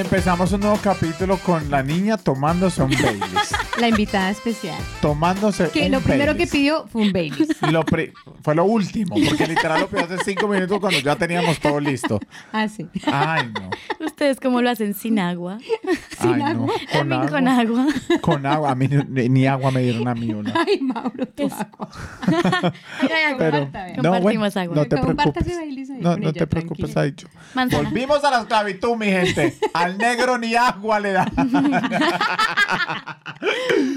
Empezamos un nuevo capítulo con la niña tomándose un Baileys. La invitada especial. Tomándose Que un lo primero que pidió fue un Baileys. Lo pri- fue lo último, porque literal lo pidió hace cinco minutos cuando ya teníamos todo listo. Ah, sí. Ay, no. ¿Ustedes cómo lo hacen sin agua? Ay, no. Con También agua. con agua. Con agua. A mí ni, ni agua me dieron a mí una. Ay, Mauro, tu agua. Pero, Comparta, no, bueno, Compartimos agua. no te preocupes. No, te preocupes, ha dicho. Manzana. Volvimos a la esclavitud, mi gente. Al negro ni agua le da.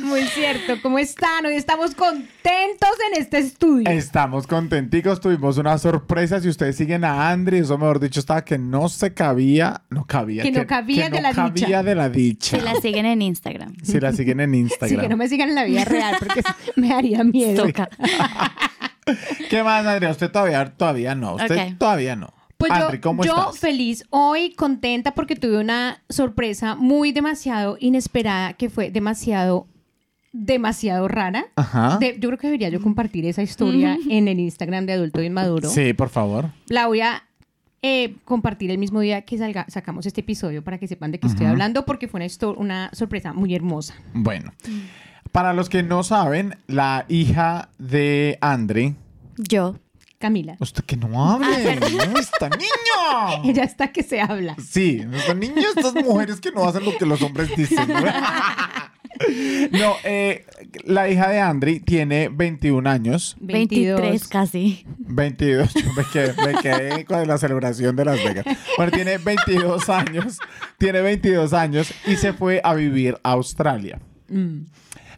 Muy cierto. ¿Cómo están? Hoy estamos contentos en este estudio. Estamos contenticos, tuvimos una sorpresa. Si ustedes siguen a Andri, eso mejor dicho estaba que no se cabía, no cabía. Que no cabía que de no la cabía dicha. de la dicha. Si la siguen en Instagram. Si la siguen en Sí, Instagram. que no me sigan en la vida real porque me daría miedo. Toca. ¿Qué más, Andrea? Usted todavía, todavía no. Usted todavía no. Pues Andri, yo, ¿cómo yo estás? feliz, hoy contenta porque tuve una sorpresa muy demasiado inesperada que fue demasiado, demasiado rara. Ajá. De- yo creo que debería yo compartir esa historia en el Instagram de Adulto Inmaduro. Sí, por favor. La voy a eh, compartir el mismo día que salga, sacamos este episodio para que sepan de qué estoy hablando porque fue una, una sorpresa muy hermosa. Bueno. Para los que no saben, la hija de Andri. Yo. Camila, Usted que no hable. no, esta niña. ella está que se habla. Sí, esta niña, estas mujeres que no hacen lo que los hombres dicen. ¿no? No, eh, la hija de Andri tiene 21 años. 23 casi. 22, yo me quedé, me quedé con la celebración de Las Vegas. Bueno, tiene 22 años, tiene 22 años y se fue a vivir a Australia. Mm.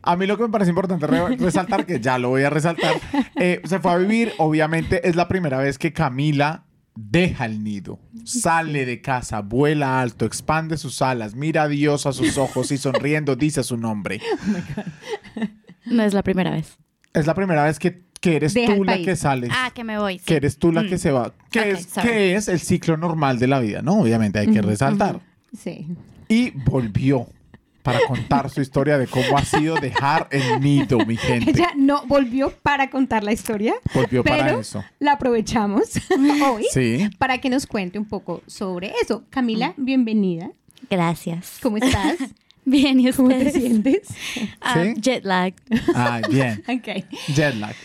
A mí lo que me parece importante re- resaltar, que ya lo voy a resaltar, eh, se fue a vivir, obviamente es la primera vez que Camila deja el nido, sale de casa, vuela alto, expande sus alas, mira a Dios a sus ojos y sonriendo dice su nombre. No es la primera vez. Es la primera vez que, que eres Deja tú la país. que sales. Ah, que me voy. sí. que eres tú la Mm. que se va. Que, es, sorry. que es el ciclo normal de la vida, ¿no? Obviamente hay que resaltar. Sí. Y volvió para contar su historia de cómo ha sido dejar el nido, mi gente. Ella no volvió para contar la historia, Volvió para pero eso. la aprovechamos hoy Sí. para que nos cuente un poco sobre eso. Camila, bienvenida. Gracias. ¿Cómo estás? Bien, ¿y ¿Cómo te sientes? Ah, ¿Sí? Jet lag. Ah, bien. Ok. Jet lag.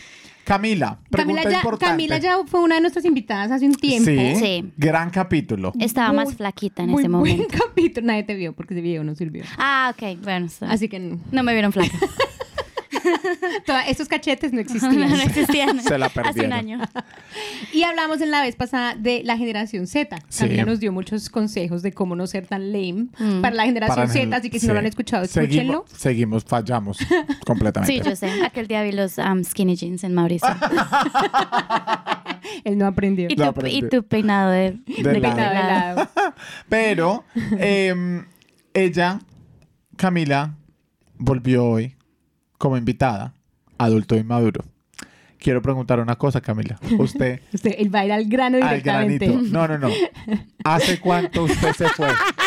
Camila, pregunta Camila ya, importante. Camila ya fue una de nuestras invitadas hace un tiempo. Sí. Sí. Gran capítulo. Estaba Muy- más flaquita en Muy ese buen momento. capítulo. Nadie te vio porque ese video no sirvió. Ah, ok. Bueno, so- Así que no. no me vieron flaca. Toda- estos cachetes no no existían. existían. Se la Hace perdieron. un año. Y hablamos en la vez pasada de la generación Z. Sí. Camila nos dio muchos consejos de cómo no ser tan lame Mm. para la generación Para Z, el- así que si no lo han escuchado, escúchenlo. Seguimos, fallamos completamente. Sí, yo sé. Aquel día vi los um, skinny jeans en Mauricio. Él no aprendió. Y tu, aprendí. y tu peinado de, De de lado. Peinado de lado. lado. Pero em, ella, Camila, volvió hoy como invitada, adulto inmaduro. Quiero preguntar una cosa, Camila. Usted, Usted, él va a ir al grano al directamente. granito. No, no, no. ¿Hace cuánto usted se fue?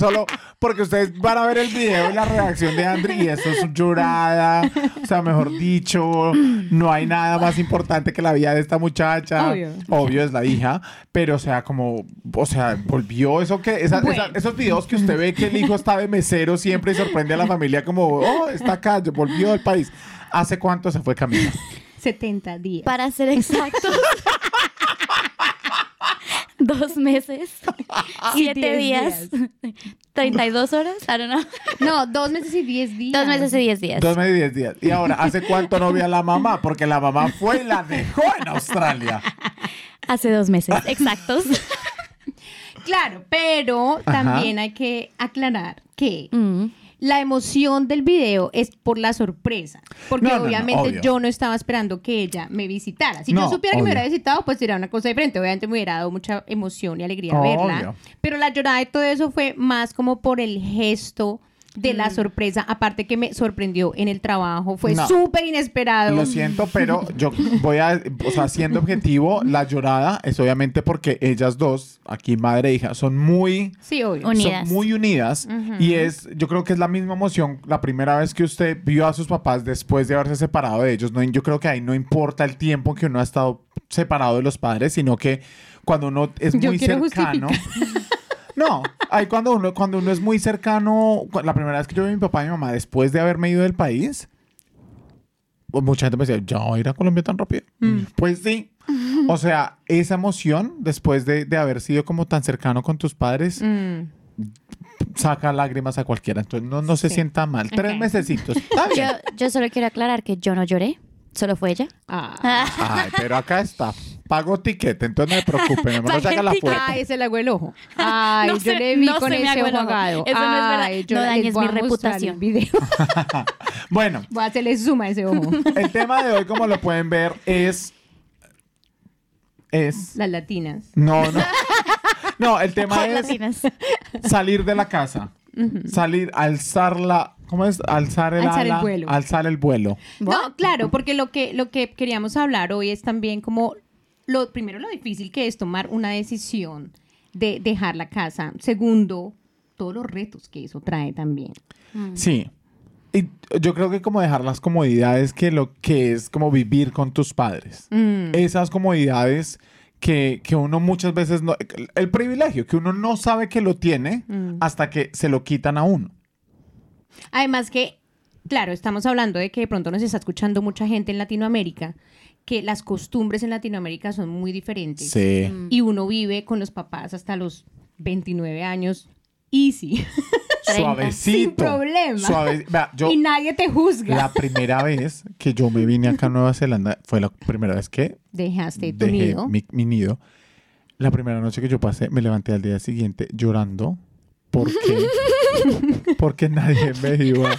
Solo porque ustedes van a ver el video y la reacción de Andri y eso es llorada. O sea, mejor dicho, no hay nada más importante que la vida de esta muchacha. Obvio. Obvio, es la hija. Pero, o sea, como, o sea, volvió eso que, esa- Bueno. esa- esos videos que usted ve que el hijo está de mesero siempre y sorprende a la familia como, oh, está acá, volvió al país. ¿Hace cuánto se fue Camila? 70 días. Para ser exactos. Dos meses. Y Siete diez días. 32 horas. I don't know. No, dos meses y 10 días. Dos meses y 10 días. Dos meses y diez días. Y ahora, ¿hace cuánto no vi a la mamá? Porque la mamá fue y la dejó en Australia. Hace dos meses. Exactos. Claro, pero también hay que aclarar que Mm. La emoción del video es por la sorpresa. Porque No, no, no, obviamente yo no estaba esperando que ella me visitara. Si yo supiera que me hubiera visitado, pues sería una cosa diferente. Obviamente me hubiera dado mucha emoción y alegría Obvio. verla. Pero la llorada de todo eso fue más como por el gesto de la sorpresa, aparte que me sorprendió en el trabajo, fue No. súper inesperado. Lo siento, pero yo voy a, o sea, siendo objetivo, la llorada es obviamente porque ellas dos, aquí madre e hija, son muy, Sí, Unidas. son muy unidas y es, yo creo que es la misma emoción la primera vez que usted vio a sus papás después de haberse separado de ellos. No, yo creo que ahí no importa el tiempo que uno ha estado separado de los padres, sino que cuando uno es Yo muy cercano. No, ahí cuando uno, cuando uno es muy cercano, la primera vez que yo vi a mi papá y mi mamá después de haberme ido del país, pues mucha gente me decía, ¿ya va a ir a Colombia tan rápido? Pues sí. O sea, esa emoción después de, de haber sido como tan cercano con tus padres, Mm. saca lágrimas a cualquiera. Entonces no, no se Sí. sienta mal. Tres Ok. mesecitos. Está Yo, yo solo quiero aclarar que yo no lloré, solo fue ella. Ah. Ay, pero acá está. Pago tiquete, entonces no me preocupe. No me Pague saca la tiquete. puerta. Ay, se le hago el ojo. Ay, No yo se- le vi no con se me ese el ojo ojo. agado. Eso no es verdad. Ay, yo No les dañes voy mi mostrar reputación. el video. Bueno, Voy a hacerle suma a ese ojo. el tema de hoy, como lo pueden ver, es. Es. Las latinas. No, no. No, el tema es latinas. salir de la casa. Salir, alzar la. ¿Cómo es? Alzar el Alzar el ala, vuelo. Alzar el vuelo. No, claro, porque lo que, lo que queríamos hablar hoy es también como, lo primero, lo difícil que es tomar una decisión de dejar la casa. Segundo, todos los retos que eso trae también. Sí. Y yo creo que como dejar las comodidades que lo que es como vivir con tus padres. Mm. Esas comodidades que, que uno muchas veces no. El privilegio, que uno no sabe que lo tiene Mm. hasta que se lo quitan a uno. Además que, claro, estamos hablando de que de pronto nos está escuchando mucha gente en Latinoamérica, que las costumbres en Latinoamérica son muy diferentes. Sí. Y uno vive con los papás hasta los 29 años, easy, Suavecito. sin problema. Suave- Vea, yo, y nadie te juzga. la primera vez que yo me vine acá a Nueva Zelanda fue la primera vez que Dejaste tu dejé nido. Mi, mi nido. La primera noche que yo pasé, me levanté al día siguiente llorando porque, porque nadie me iba,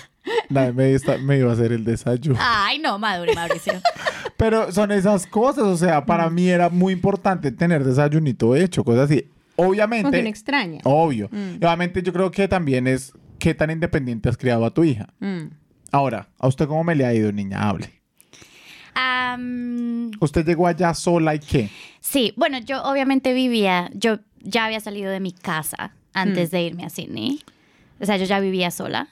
nadie me, esta- me iba a hacer el desayuno. Ay, no, madure, Mauricio. Pero son esas cosas, o sea, para mí era muy importante tener desayunito hecho, cosas así. Obviamente, extraña. obvio. Mm. Obviamente yo creo que también es qué tan independiente has criado a tu hija. Mm. Ahora, ¿a usted cómo me le ha ido, niña? Hable. ¿Usted llegó allá sola y qué? sí, bueno, yo obviamente vivía, yo ya había salido de mi casa antes Mm. de irme a Sydney. O sea, yo ya vivía sola,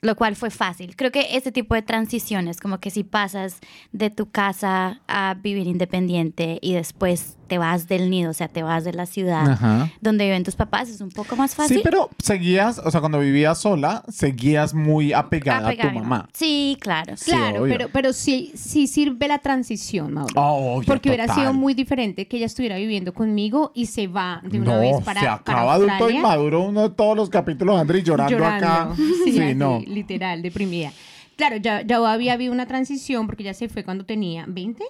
lo cual fue fácil. Creo que ese tipo de transiciones, como que si pasas de tu casa a vivir independiente y después te vas del nido, o sea, te vas de la ciudad Ajá. donde viven tus papás, es un poco más fácil. Sí, pero seguías, o sea, cuando vivías sola, seguías muy apegada a Apegada tu a mamá. Sí, claro. Sí, Claro, obvio. pero, pero sí, sí sirve la transición, Mauro. Ah, obvio, Porque hubiera sido muy diferente que ella estuviera viviendo conmigo y se va de una no, vez para, se para acaba adulto Australia, y maduro uno de todos los capítulos, Andri, llorando, acá. Sí, Sí, no. Literal, deprimida. Claro, ya, ya había habido una transición porque ya se fue cuando tenía 20,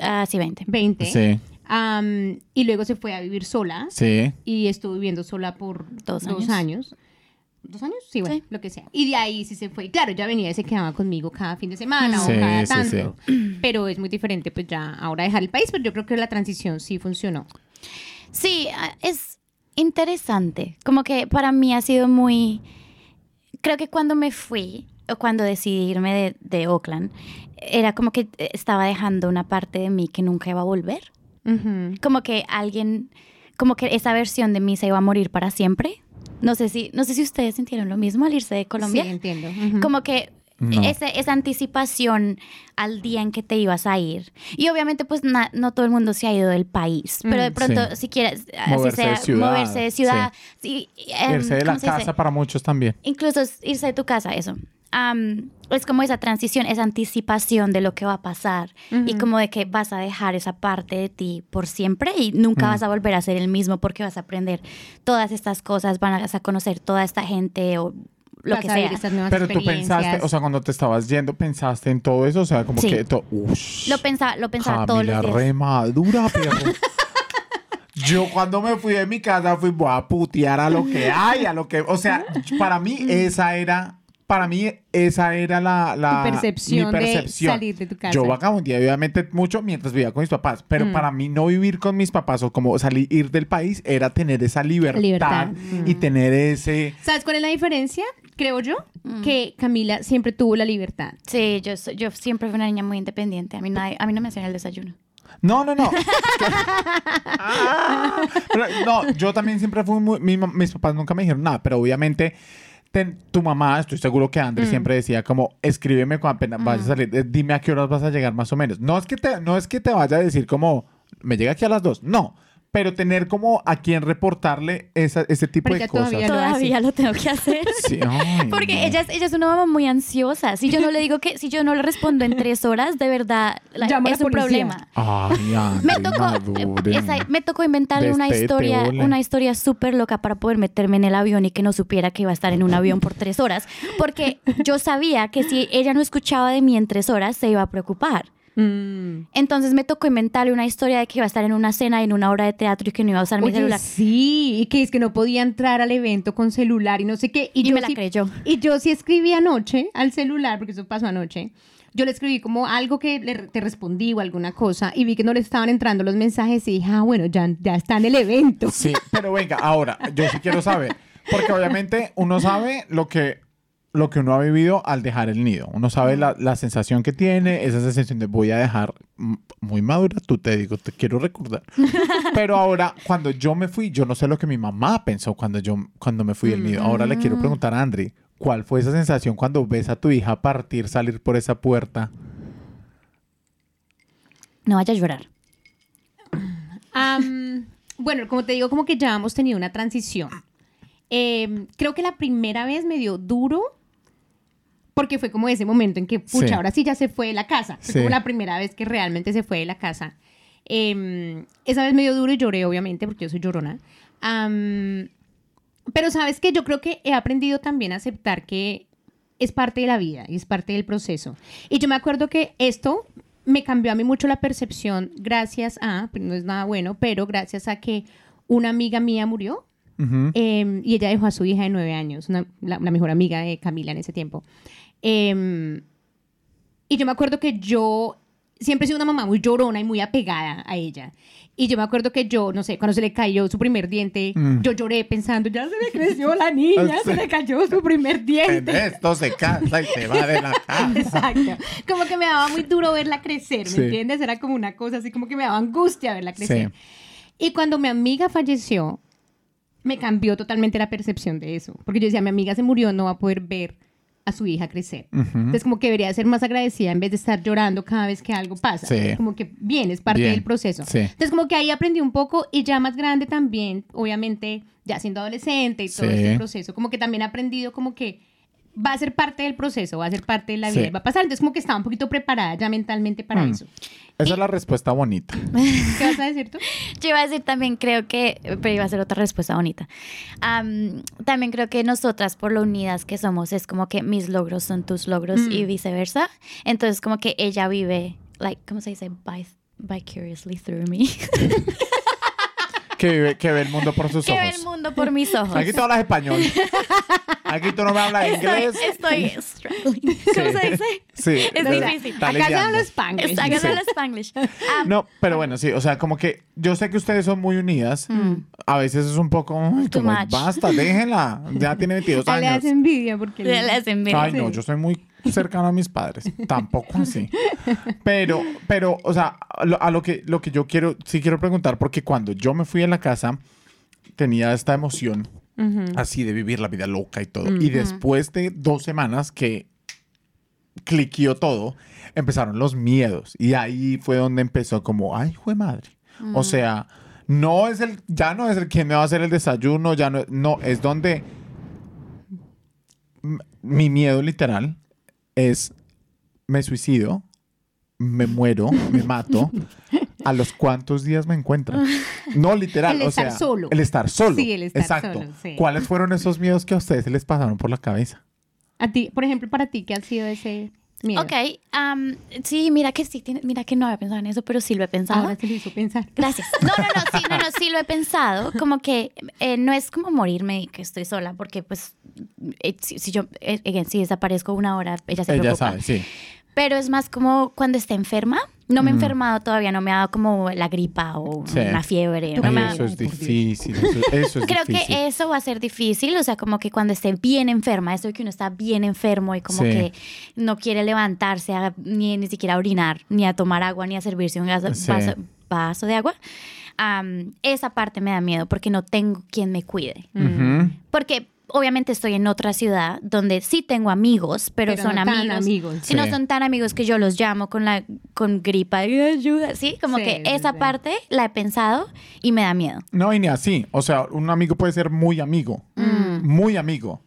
Ah, sí, 20. 20. Sí, y luego se fue a vivir sola sí. y estuvo viviendo sola por Dos dos años. años. ¿Dos años? Sí, bueno, Sí. lo que sea. Y de ahí sí se fue. Y Claro, ya venía y se quedaba conmigo cada fin de semana Sí, o cada sí, tanto. Pero es muy diferente, pues ya ahora dejar el país, pero yo creo que la transición sí funcionó. Sí, ah, es interesante. Como que para mí ha sido muy... Creo que cuando me fui o cuando decidí irme de, de Oakland, era como que eh, estaba dejando una parte de mí que nunca iba a volver. Como que alguien, como que esa versión de mí se iba a morir para siempre. No sé si, no sé si ustedes sintieron lo mismo al irse de Colombia. Sí, entiendo. Como que No. ese- esa anticipación al día en que te ibas a ir. Y obviamente, pues na- no todo el mundo se ha ido del país, pero de Mm. pronto, Sí. si quieres, así Moverse de sea, ciudad, moverse de ciudad, sí, em, Irse de la casa para muchos también. Incluso irse de tu casa, eso. Es como esa transición, esa anticipación de lo que va a pasar y como de que vas a dejar esa parte de ti por siempre y nunca Mm. vas a volver a ser el mismo porque vas a aprender todas estas cosas, vas a conocer toda esta gente o lo Vas que sea. Pero tú pensaste, o sea, cuando te estabas yendo, pensaste en todo eso, o sea, como Sí. que to- Ush, Lo pensaba, lo pensaba los días. re madura, perro. Yo cuando me fui de mi casa fui voy a putear a lo que hay, a lo que, o sea, para mí esa era para mí esa era la, la Tu percepción mi de percepción. salir de tu casa. Yo vagabundía obviamente mucho mientras vivía con mis papás, pero Mm. para mí no vivir con mis papás o como salir ir del país era tener esa libertad, Libertad. y tener ese ¿Sabes cuál es la diferencia? Creo yo que Camila siempre tuvo la libertad. Sí, yo, yo siempre fui una niña muy independiente. A mí, nadie- a mí no me hacían el desayuno. No, no, no. Ah, pero no, yo también siempre fui muy... mi mis papás nunca me dijeron nada, pero obviamente ten- tu mamá, estoy seguro que Andrés siempre decía como, escríbeme cuando apenas vayas a salir, eh, dime a qué horas vas a llegar más o menos. No es que te, no es que te vaya a decir como, me llega aquí a las dos, no. Pero tener como a quien reportarle esa- ese tipo Pero de cosas. todavía lo Todavía lo tengo que hacer. Sí, ay, Porque no. ella es, ella es una mamá muy ansiosa. Si yo no le digo que, si yo no le respondo en tres horas, de verdad, la- la es un policía. problema. Ay, Me tocó, esa- me tocó inventarle una historia, ole. una historia súper loca para poder meterme en el avión y que no supiera que iba a estar en un avión por tres horas. Porque yo sabía que si ella no escuchaba de mí en tres horas, se iba a preocupar. Mm. Entonces me tocó inventarle una historia de que iba a estar en una cena y en una obra de teatro y que no iba a usar mi celular. sí, y que es que no podía entrar al evento con celular y no sé qué. Y, Y yo me la sí- creyó. Y yo sí escribí anoche al celular, porque eso pasó anoche. Yo le escribí como algo que le, te respondí o alguna cosa y vi que no le estaban entrando los mensajes y dije, ah, bueno, ya, ya está en el evento. Sí, pero venga, ahora, yo sí quiero saber. Porque obviamente uno sabe lo que, lo que uno ha vivido al dejar el nido. Uno sabe la, la sensación que tiene, esa sensación de voy a dejar mm, muy madura, tú te digo, te quiero recordar. Pero ahora, cuando yo me fui, yo no sé lo que mi mamá pensó cuando yo cuando me fui del nido. Ahora le quiero preguntar a Andri, ¿cuál fue esa sensación cuando ves a tu hija partir, salir por esa puerta? No vaya a llorar. Bueno, como te digo, como que ya hemos tenido una transición. Em, creo que la primera vez me dio duro porque fue como ese momento en que, pucha, Sí. ahora sí ya se fue de la casa. Fue Sí. como la primera vez que realmente se fue de la casa. Em, esa vez me dio duro y lloré, obviamente, porque yo soy llorona. Am, pero sabes que yo creo que he aprendido también a aceptar que es parte de la vida y es parte del proceso. Y yo me acuerdo que esto me cambió a mí mucho la percepción gracias a, pues no es nada bueno, pero gracias a que una amiga mía murió Ujú. eh, y ella dejó a su hija de nueve años, una- la, la mejor amiga de Camila en ese tiempo. Eh, y yo me acuerdo que yo siempre he sido una mamá muy llorona y muy apegada a ella. Y yo me acuerdo que yo, no sé, cuando se le cayó su primer diente, Mm. yo lloré pensando, ya se me creció la niña, se le cayó su primer En diente. esto se casa y se va de la casa. Exacto. Como que me daba muy duro verla crecer, ¿me Sí. entiendes? Era como una cosa así como que me daba angustia verla crecer. Sí. Y cuando mi amiga falleció, me cambió totalmente la percepción de eso. Porque yo decía, mi amiga se murió, no va a poder ver a su hija crecer. Entonces, como que debería ser más agradecida en vez de estar llorando cada vez que algo pasa. Sí. Como que bien, es parte Bien. del proceso. Sí. Entonces, como que ahí aprendí un poco y ya más grande también, obviamente, ya siendo adolescente y todo Sí. este proceso, como que también he aprendido como que va a ser parte del proceso, va a ser parte de la vida Sí. y va a pasar. Entonces, como que estaba un poquito preparada ya mentalmente para Mm. eso. Esa es la respuesta bonita. ¿Qué vas a decir tú? Yo iba a decir también, creo que, pero iba a ser otra respuesta bonita. Am, también creo que nosotras, por lo unidas que somos, es como que mis logros son tus logros y Mm. viceversa. Entonces, como que ella vive, like, ¿cómo se dice? By- vicariously through me. Que, vive- que ve el mundo por sus que ve ojos. el mundo por mis ojos. Aquí tú hablas español. Aquí tú no me hablas inglés. Estoy, estoy struggling. ¿Cómo se dice? Sí. Es difícil. Acá se habla Spanglish. Que Sí. habla Spanglish. Am, No, pero bueno, sí, o sea, como que yo sé que ustedes son muy unidas. A veces es un poco, ay, Mm. Como, much. basta, déjenla. Ya tiene 22 Ah, le años. hace envidia porque... le hace envidia. Ay, no, yo soy muy cercano a mis padres. Tampoco así. Pero, pero, o sea, a lo, a lo que, lo que yo quiero, sí quiero preguntar, porque cuando yo me fui a la casa, tenía esta emoción Así de vivir la vida loca y todo. Y después de dos semanas que cliqueó todo, empezaron los miedos. Y ahí fue donde empezó como, ay, fue madre. O sea, no es el, ya no es el quien me va a hacer el desayuno, ya no, no, es donde mi miedo literal es me suicido, me muero, me mato. ¿A los cuántos días me encuentro? No, literal. El o estar sea, solo. El estar solo. Sí, el estar Exacto. solo, sí. ¿Cuáles fueron esos miedos que a ustedes se les pasaron por la cabeza? A ti, por ejemplo, para ti, ¿qué ha sido ese Miedo. Ok, am, sí, mira que sí, tiene- mira que no había pensado en eso, pero sí lo he pensado. Ahora se lo hizo pensar. Gracias. No, no, no, sí, no, no, sí lo he pensado. Como que eh, no es como morirme y que estoy sola, porque pues eh, si, si yo, eh, again, si desaparezco una hora, ella se Ella preocupa. sabe, sí. Pero es más como cuando esté enferma. No me he enfermado todavía, no me ha dado como la gripa o Sí. una fiebre. no Ay, me eso es difícil. Eso, eso es Creo difícil. que eso va a ser difícil, o sea, como que cuando esté bien enferma, eso de que uno está bien enfermo y como Sí. que no quiere levantarse a- ni, ni siquiera a orinar, ni a tomar agua, ni a servirse un vaso, Sí. vaso- vaso de agua, esa parte me da miedo porque no tengo quien me cuide. Porque obviamente estoy en otra ciudad donde sí tengo amigos, pero, Pero son no tan amigos. amigos. Si no Sí. son tan amigos que yo los llamo con la con gripa, y ayuda, sí, como Sí, que sí, esa sí. parte la he pensado y me da miedo. No, y ni así. O sea, un amigo puede ser muy amigo. Mm. Muy amigo.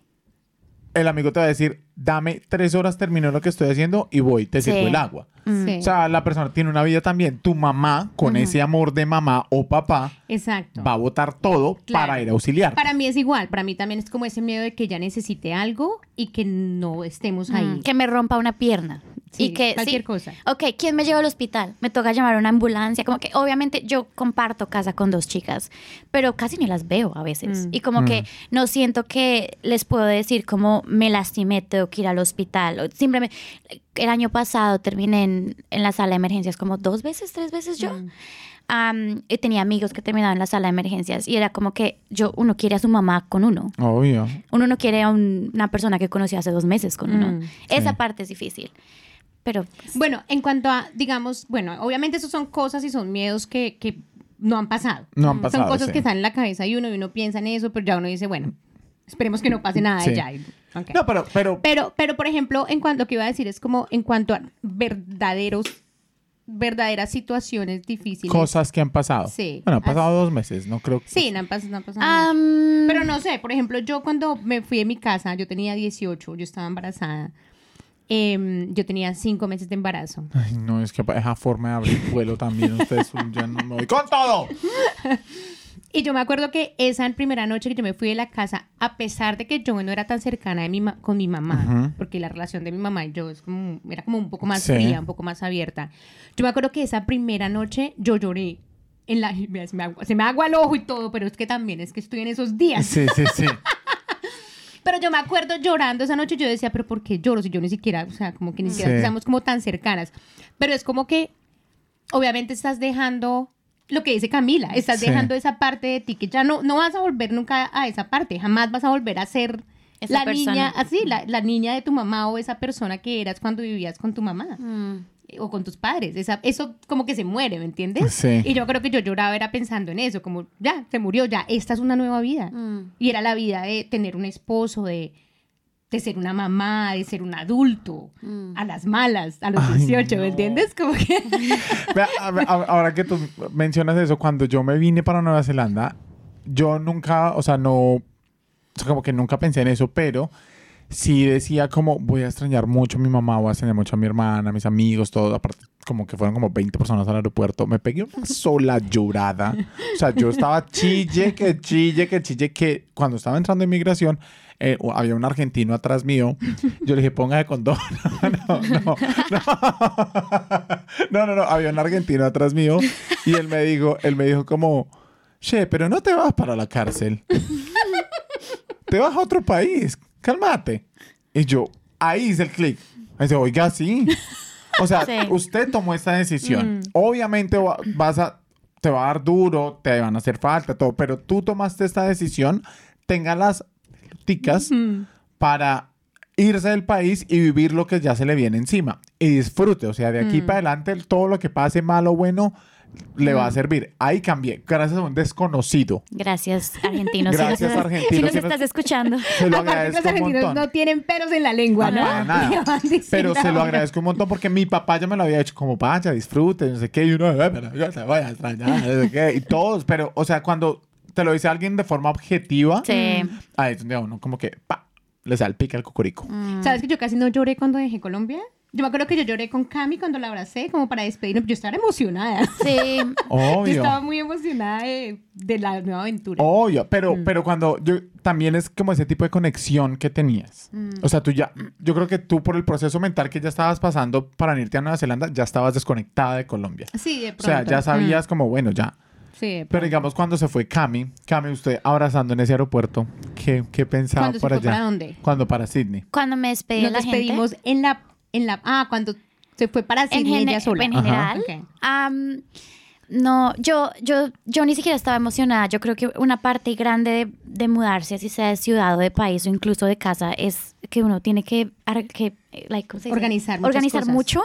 El amigo te va a decir, dame tres horas, termino lo que estoy haciendo y voy, te Sí. sirvo el agua. Sí. O sea, la persona tiene una vida también. Tu mamá, con ese amor de mamá o papá, Exacto. va a botar todo Claro. para ir a auxiliar. Para mí es igual, para mí también es como ese miedo de que ella necesite algo y que no estemos ahí. Mm, Que me rompa una pierna. Sí, y que cualquier sí. cosa. Ok, ¿quién me lleva al hospital? Me toca llamar a una ambulancia. Como que obviamente yo comparto casa con dos chicas, pero casi ni las veo a veces. Mm. Y como que no siento que les puedo decir como me lastimé, tengo que ir al hospital. O simplemente, el año pasado terminé en, en la sala de emergencias como dos veces, tres veces yo. Mm. Am, y tenía amigos que terminaban en la sala de emergencias y era como que yo, uno quiere a su mamá con uno. Obvio. Uno no quiere a un- una persona que conoció hace dos meses con uno. Mm, Esa sí. parte es difícil. Pero pues, Bueno, en cuanto a, digamos, bueno, obviamente esos son cosas y son miedos que, que no han pasado. No han pasado, Son cosas sí. que están en la cabeza y uno, y uno piensa en eso, pero ya uno dice, bueno, esperemos que no pase nada Sí. de ya. No, pero, pero Pero, pero, por ejemplo, en cuanto lo que iba a decir es como en cuanto a verdaderos, verdaderas situaciones difíciles. cosas que han pasado. Sí. Bueno, han pasado dos meses, no creo que... Sí, no han pas- no han pasado. am, Pero no sé, por ejemplo, yo cuando me fui de mi casa, yo tenía 18, yo estaba embarazada. Em, yo tenía cinco meses de embarazo. Ay, no, es que esa forma de abrir vuelo también, ustedes ya no me voy con todo. Y yo me acuerdo que esa primera noche que yo me fui de la casa, a pesar de que yo no era tan cercana de mi con mi mamá, Ujú. porque la relación de mi mamá y yo es como, era como un poco más Sí. fría, un poco más abierta. Yo me acuerdo que esa primera noche yo lloré. En la, se, me agua, se me agua el ojo y todo, pero es que también es que estoy en esos días. Sí, sí, sí. Pero yo me acuerdo llorando esa noche, yo decía, pero ¿por qué lloro si yo ni siquiera, o sea, como que ni siquiera Sí. estamos como tan cercanas? Pero es como que, obviamente estás dejando lo que dice Camila, estás Sí. dejando esa parte de ti que ya no, no vas a volver nunca a esa parte, jamás vas a volver a ser Esa la persona. niña, así, la, la niña de tu mamá o esa persona que eras cuando vivías con tu mamá mm, o con tus padres. Esa, eso como que se muere, ¿me entiendes? Sí. Y yo creo que yo lloraba era pensando en eso, como ya, se murió, ya, esta es una nueva vida. mm. Y era la vida de tener un esposo, de, de ser una mamá, de ser un adulto, Mm. a las malas, a los Ay, 18, no. ¿me entiendes? Como que... Vea, a ver, a- Ahora que tú mencionas eso, cuando yo me vine para Nueva Zelanda, yo nunca, o sea, no, o sea, como que nunca pensé en eso, pero sí decía como voy a extrañar mucho a mi mamá, voy a extrañar mucho a mi hermana, a mis amigos, todo, aparte como que fueron como 20 personas al aeropuerto, me pegué una sola llorada, o sea, yo estaba chille, que chille, que chille, que cuando estaba entrando en migración, eh, había un argentino atrás mío, yo le dije, ponga de condón, no, no, no, no, no, no, había un argentino atrás mío y él me dijo, él me dijo como, che, pero no te vas para la cárcel. Te vas a otro país, cálmate. Y yo, ahí hice el clic. Dice, oiga, sí. O sea, Sí. usted tomó esta decisión. Obviamente va- vas a, te va a dar duro, te van a hacer falta, todo, pero tú tomaste esta decisión, tenga las ticas para irse del país y vivir lo que ya se le viene encima. Y disfrute, o sea, de aquí para adelante todo lo que pase, malo o bueno, le va a servir. Ahí cambié, gracias a un desconocido. Gracias, argentinos. Gracias, argentinos, Si nos estás escuchando. Se lo Aparte agradezco los un argentinos montón. no tienen peros en la lengua, No, ¿no? para nada. Pero se lo agradezco un montón porque mi papá ya me lo había hecho como vaya, disfrute, no sé qué, y uno, "Eh, pero yo te voy a extrañar, no sé qué, y todos, pero, o sea, cuando te lo dice alguien de forma objetiva, Sí. ahí es donde uno como que, pa, le salpica el cucurico. Mm. ¿Sabes que yo casi no lloré cuando dejé Colombia? Yo me acuerdo que yo lloré con Cami cuando la abracé, como para despedirnos. Yo estaba emocionada. Sí, Yo Obvio. estaba muy emocionada de, de la nueva aventura. Obvio, pero, Mm. pero cuando yo también es como ese tipo de conexión que tenías. Mm. O sea, tú ya, yo creo que tú por el proceso mental que ya estabas pasando para irte a Nueva Zelanda, ya estabas desconectada de Colombia. Sí, de O pronto. sea, ya sabías como, bueno, ya. Mm, Sí, de Pero digamos, cuando se fue Cami, Cami, usted abrazando en ese aeropuerto, ¿qué, qué pensaba ¿Cuándo por allá? para dónde? Cuando para Sydney. cuando me despedí de Nos la gente. despedimos en la, en la... Ah, cuando se fue para en, Sydney gene- ella sola. en general. Am, no, yo, yo, yo ni siquiera estaba emocionada. Yo creo que una parte grande de, de mudarse, así sea de ciudad o de país o incluso de casa, es que uno tiene que, que like, ¿cómo se dice? Organizar Organizar cosas. mucho.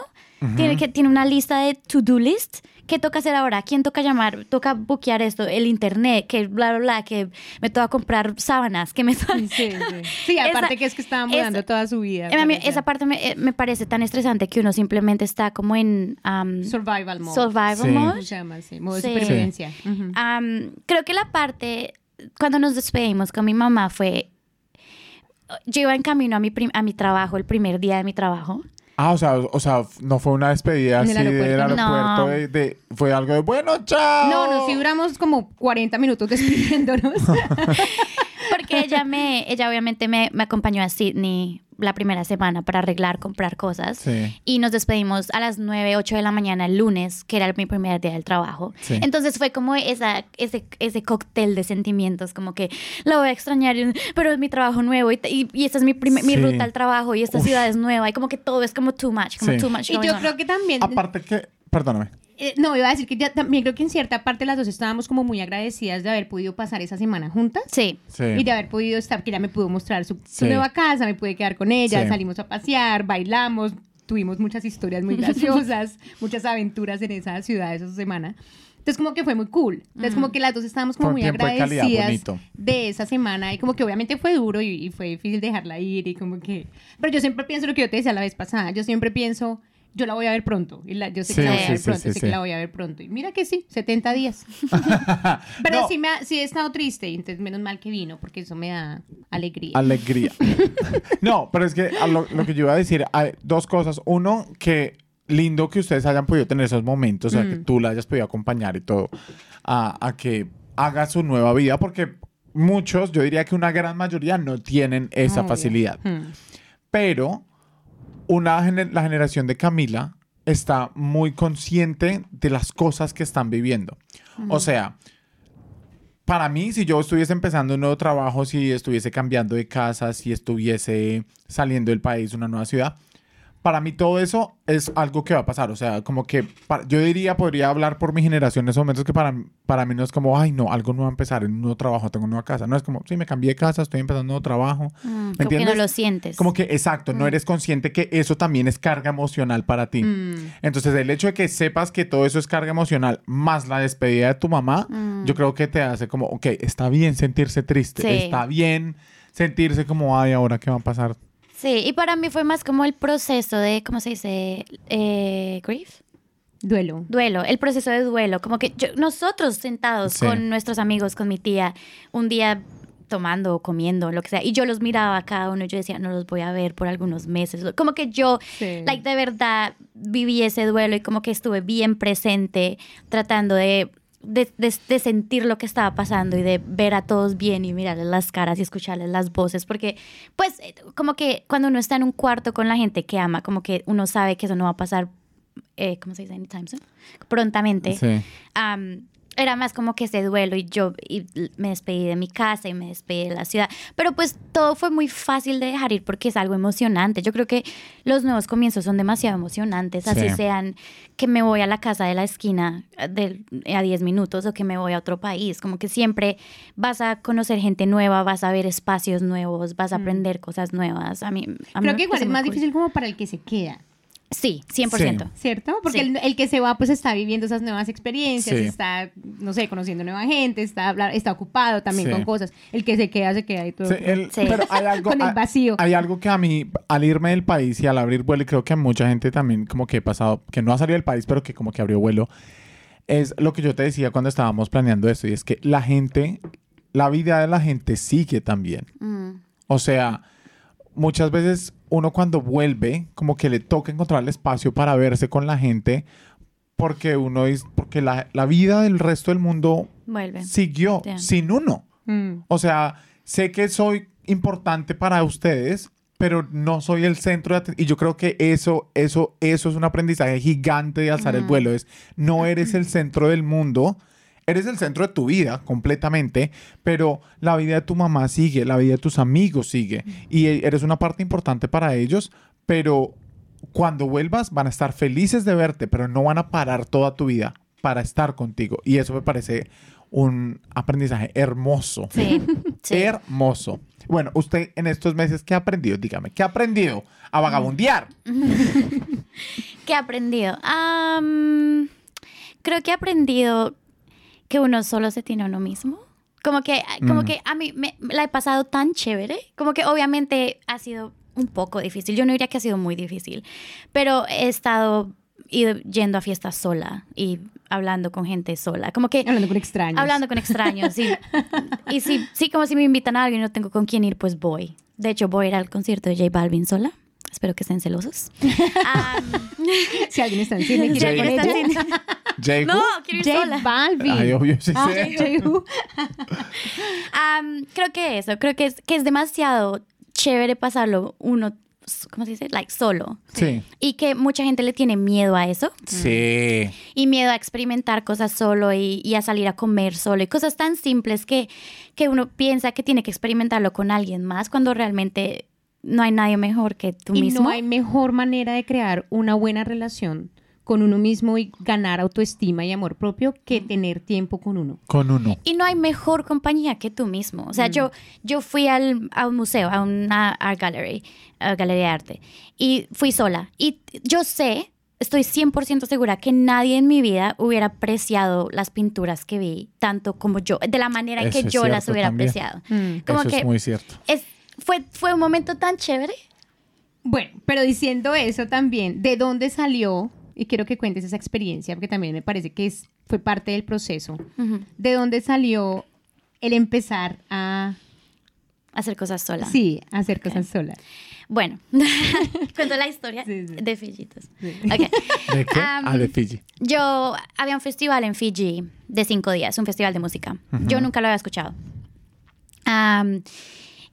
Tiene, que, tiene una lista de to-do list. ¿Qué toca hacer ahora? ¿Quién toca llamar? Toca buquear esto, el internet, que bla, bla, bla, que me toca comprar sábanas, que me toca... Sí, sí. Sí, aparte Esa- que es que estaba mudando esa- toda su vida. Eh, a mí esa parte me, eh, me parece tan estresante que uno simplemente está como en am, Survival mode. survival Sí. mode. ¿Cómo se llama? Sí, modo de creo que la parte, cuando nos despedimos con mi mamá fue, yo iba en camino a mi, a mi trabajo, el primer día de mi trabajo. Ah, o sea, o sea, no fue una despedida así el del aeropuerto. aeropuerto, No. de, de- fue algo de, bueno, chao. No, no, sí duramos como 40 minutos despidiéndonos. Porque ella me, ella obviamente me, me acompañó a Sydney la primera semana para arreglar, comprar cosas. Sí. Y nos despedimos a las 9, 8 de la mañana el lunes, que era mi primer día del trabajo. Sí. Entonces fue como esa, ese, ese cóctel de sentimientos, como que la voy a extrañar, pero es mi trabajo nuevo y, y, y esta es mi, mi ruta al trabajo y esta Uf. ciudad es nueva y como que todo es como too much, como Sí. too much. y yo on. creo que también... Aparte que, perdóname. Eh, no, iba a decir que ya también creo que en cierta parte las dos estábamos como muy agradecidas de haber podido pasar esa semana juntas. Sí. Sí. Y de haber podido estar, que ella me pudo mostrar su, su Sí. nueva casa, me pude quedar con ella, Sí. salimos a pasear, bailamos, tuvimos muchas historias muy graciosas, muchas aventuras en esa ciudad esa semana. Entonces como que fue muy cool. Entonces como que las dos estábamos como muy tiempo de calidad agradecidas de esa semana y como que obviamente fue duro y, y fue difícil dejarla ir y como que... Pero yo siempre pienso lo que yo te decía la vez pasada, yo siempre pienso... Yo la voy a ver pronto. Y la- yo sé Sí, que la voy a ver sí, pronto. sí, sé sí. que la voy a ver pronto. Y mira que sí, 70 días. Pero No. sí, me ha, sí he estado triste. Y entonces menos mal que vino porque eso me da alegría. Alegría. no, pero es que lo, lo que yo iba a decir, hay dos cosas. Uno, que lindo que ustedes hayan podido tener esos momentos, o sea, que Mm. tú la hayas podido acompañar y todo, a, a que haga su nueva vida, porque muchos, yo diría que una gran mayoría no tienen esa Obvio. facilidad. Hmm. Pero una, gener- la generación de Camila está muy consciente de las cosas que están viviendo. O sea, para mí, si yo estuviese empezando un nuevo trabajo, si estuviese cambiando de casa, si estuviese saliendo del país, una nueva ciudad, para mí todo eso es algo que va a pasar. O sea, como que para- yo diría, podría hablar por mi generación en esos momentos que para, para mí no es como, ay, no, algo no va a empezar en un nuevo trabajo, tengo una nueva casa. No es como, sí, me cambié de casa, estoy empezando un nuevo trabajo. Mm, ¿Me como que no entiendes? lo sientes. Como que, exacto, no eres consciente que eso también es carga emocional para ti. Mm. Entonces, el hecho de que sepas que todo eso es carga emocional, más la despedida de tu mamá, yo creo que te hace como, ok, está bien sentirse triste, Sí. está bien sentirse como, ay, ahora qué va a pasar. Sí, y para mí fue más como el proceso de, ¿cómo se dice? Eh, grief. Duelo. Duelo, el proceso de duelo. Como que yo- nosotros sentados Sí. con nuestros amigos, con mi tía, un día tomando o comiendo, lo que sea, y yo los miraba a cada uno y yo decía, no los voy a ver por algunos meses. Como que yo, Sí. like, de verdad viví ese duelo y como que estuve bien presente tratando de, de, de- de sentir lo que estaba pasando y de ver a todos bien y mirarles las caras y escucharles las voces, porque pues eh, como que cuando uno está en un cuarto con la gente que ama, como que uno sabe que eso no va a pasar, eh, ¿cómo se dice? Anytime soon. Prontamente Sí. Era más como que ese duelo y yo y me despedí de mi casa y me despedí de la ciudad. Pero pues todo fue muy fácil de dejar ir porque es algo emocionante. Yo creo que los nuevos comienzos son demasiado emocionantes, así Sí. sean que me voy a la casa de la esquina eh, del- a 10 minutos o que me voy a otro país. Como que siempre vas a conocer gente nueva, vas a ver espacios nuevos, vas a aprender cosas nuevas. A mí, a Mm. Creo me que igual es más cool. difícil como para el que se queda. Sí, 100%. ¿Cierto? Porque Sí. el, el que se va, pues está viviendo esas nuevas experiencias, Sí. está, no sé, conociendo nueva gente, está, está ocupado también Sí. con cosas. El que se queda, se queda y todo. Sí, el- Sí. Pero hay algo, Con el hay- vacío. Hay algo que a mí, al irme del país y al abrir vuelo, y creo que a mucha gente también como que he pasado, que no ha salido del país, pero que como que abrió vuelo, es lo que yo te decía cuando estábamos planeando esto, y es que la gente, la vida de la gente sigue también. Mm. O sea, muchas veces uno cuando vuelve, como que le toca encontrar el espacio para verse con la gente, porque uno es, porque la, la vida del resto del mundo Vuelve. siguió sin uno. Mm. O sea, sé que soy importante para ustedes, pero no soy el centro de atención. Y yo creo que eso, eso, eso es un aprendizaje gigante de alzar el vuelo. Es no eres el centro del mundo. Eres el centro de tu vida completamente, pero la vida de tu mamá sigue, la vida de tus amigos sigue. Y eres una parte importante para ellos, pero cuando vuelvas van a estar felices de verte, pero no van a parar toda tu vida para estar contigo. Y eso me parece un aprendizaje hermoso. Sí, sí. Hermoso. Bueno, usted en estos meses, ¿qué ha aprendido? Dígame, ¿qué ha aprendido? A vagabundear. ¿Qué he aprendido? Creo que he aprendido que uno solo se tiene a uno mismo. Como que, como Mm. que a mí me, la he pasado tan chévere. Como que obviamente ha sido un poco difícil. Yo no diría que ha sido muy difícil, pero he estado yendo a fiestas sola y hablando con gente sola. Como que Hablando con extraños. hablando con extraños, sí. y sí, sí, como si me invitan a algo y no tengo con quién ir, pues voy. De hecho, voy a ir al concierto de J Balvin sola. Espero que estén celosos. Si alguien está en cine, quiere ir con ella. no, quiero ir J sola. Balvin. Ay, obvio, sí Ah, sé. Am, creo que eso, creo que es, que es demasiado chévere pasarlo uno, ¿cómo se dice? Like, solo. Sí. Y que mucha gente le tiene miedo a eso. Sí. Y miedo a experimentar cosas solo y, y a salir a comer solo. Y cosas tan simples que, que uno piensa que tiene que experimentarlo con alguien más cuando realmente no hay nadie mejor que tú y mismo. no hay mejor manera de crear una buena relación con uno mismo y ganar autoestima y amor propio que tener tiempo con uno. Con uno. Y no hay mejor compañía que tú mismo. O sea, yo, yo fui al, a un museo, a una art gallery, a galería de arte, y fui sola. Y yo sé, estoy 100% segura que nadie en mi vida hubiera apreciado las pinturas que vi tanto como yo, de la manera en que yo las hubiera también. apreciado. Mm. Como Eso que es muy cierto. es, fue, fue un momento tan chévere. Bueno, pero diciendo eso también, ¿de dónde salió? Y quiero que cuentes esa experiencia, porque también me parece que es, fue parte del proceso. ¿De dónde salió el empezar a, Hacer cosas sola. sí, hacer cosas solas? Bueno, cuento la historia Sí, sí. de Fillitos. Sí. Ok. ¿De qué? Ah, de Fiji. Yo había un festival en Fiji de cinco días, un festival de música. Yo nunca lo había escuchado.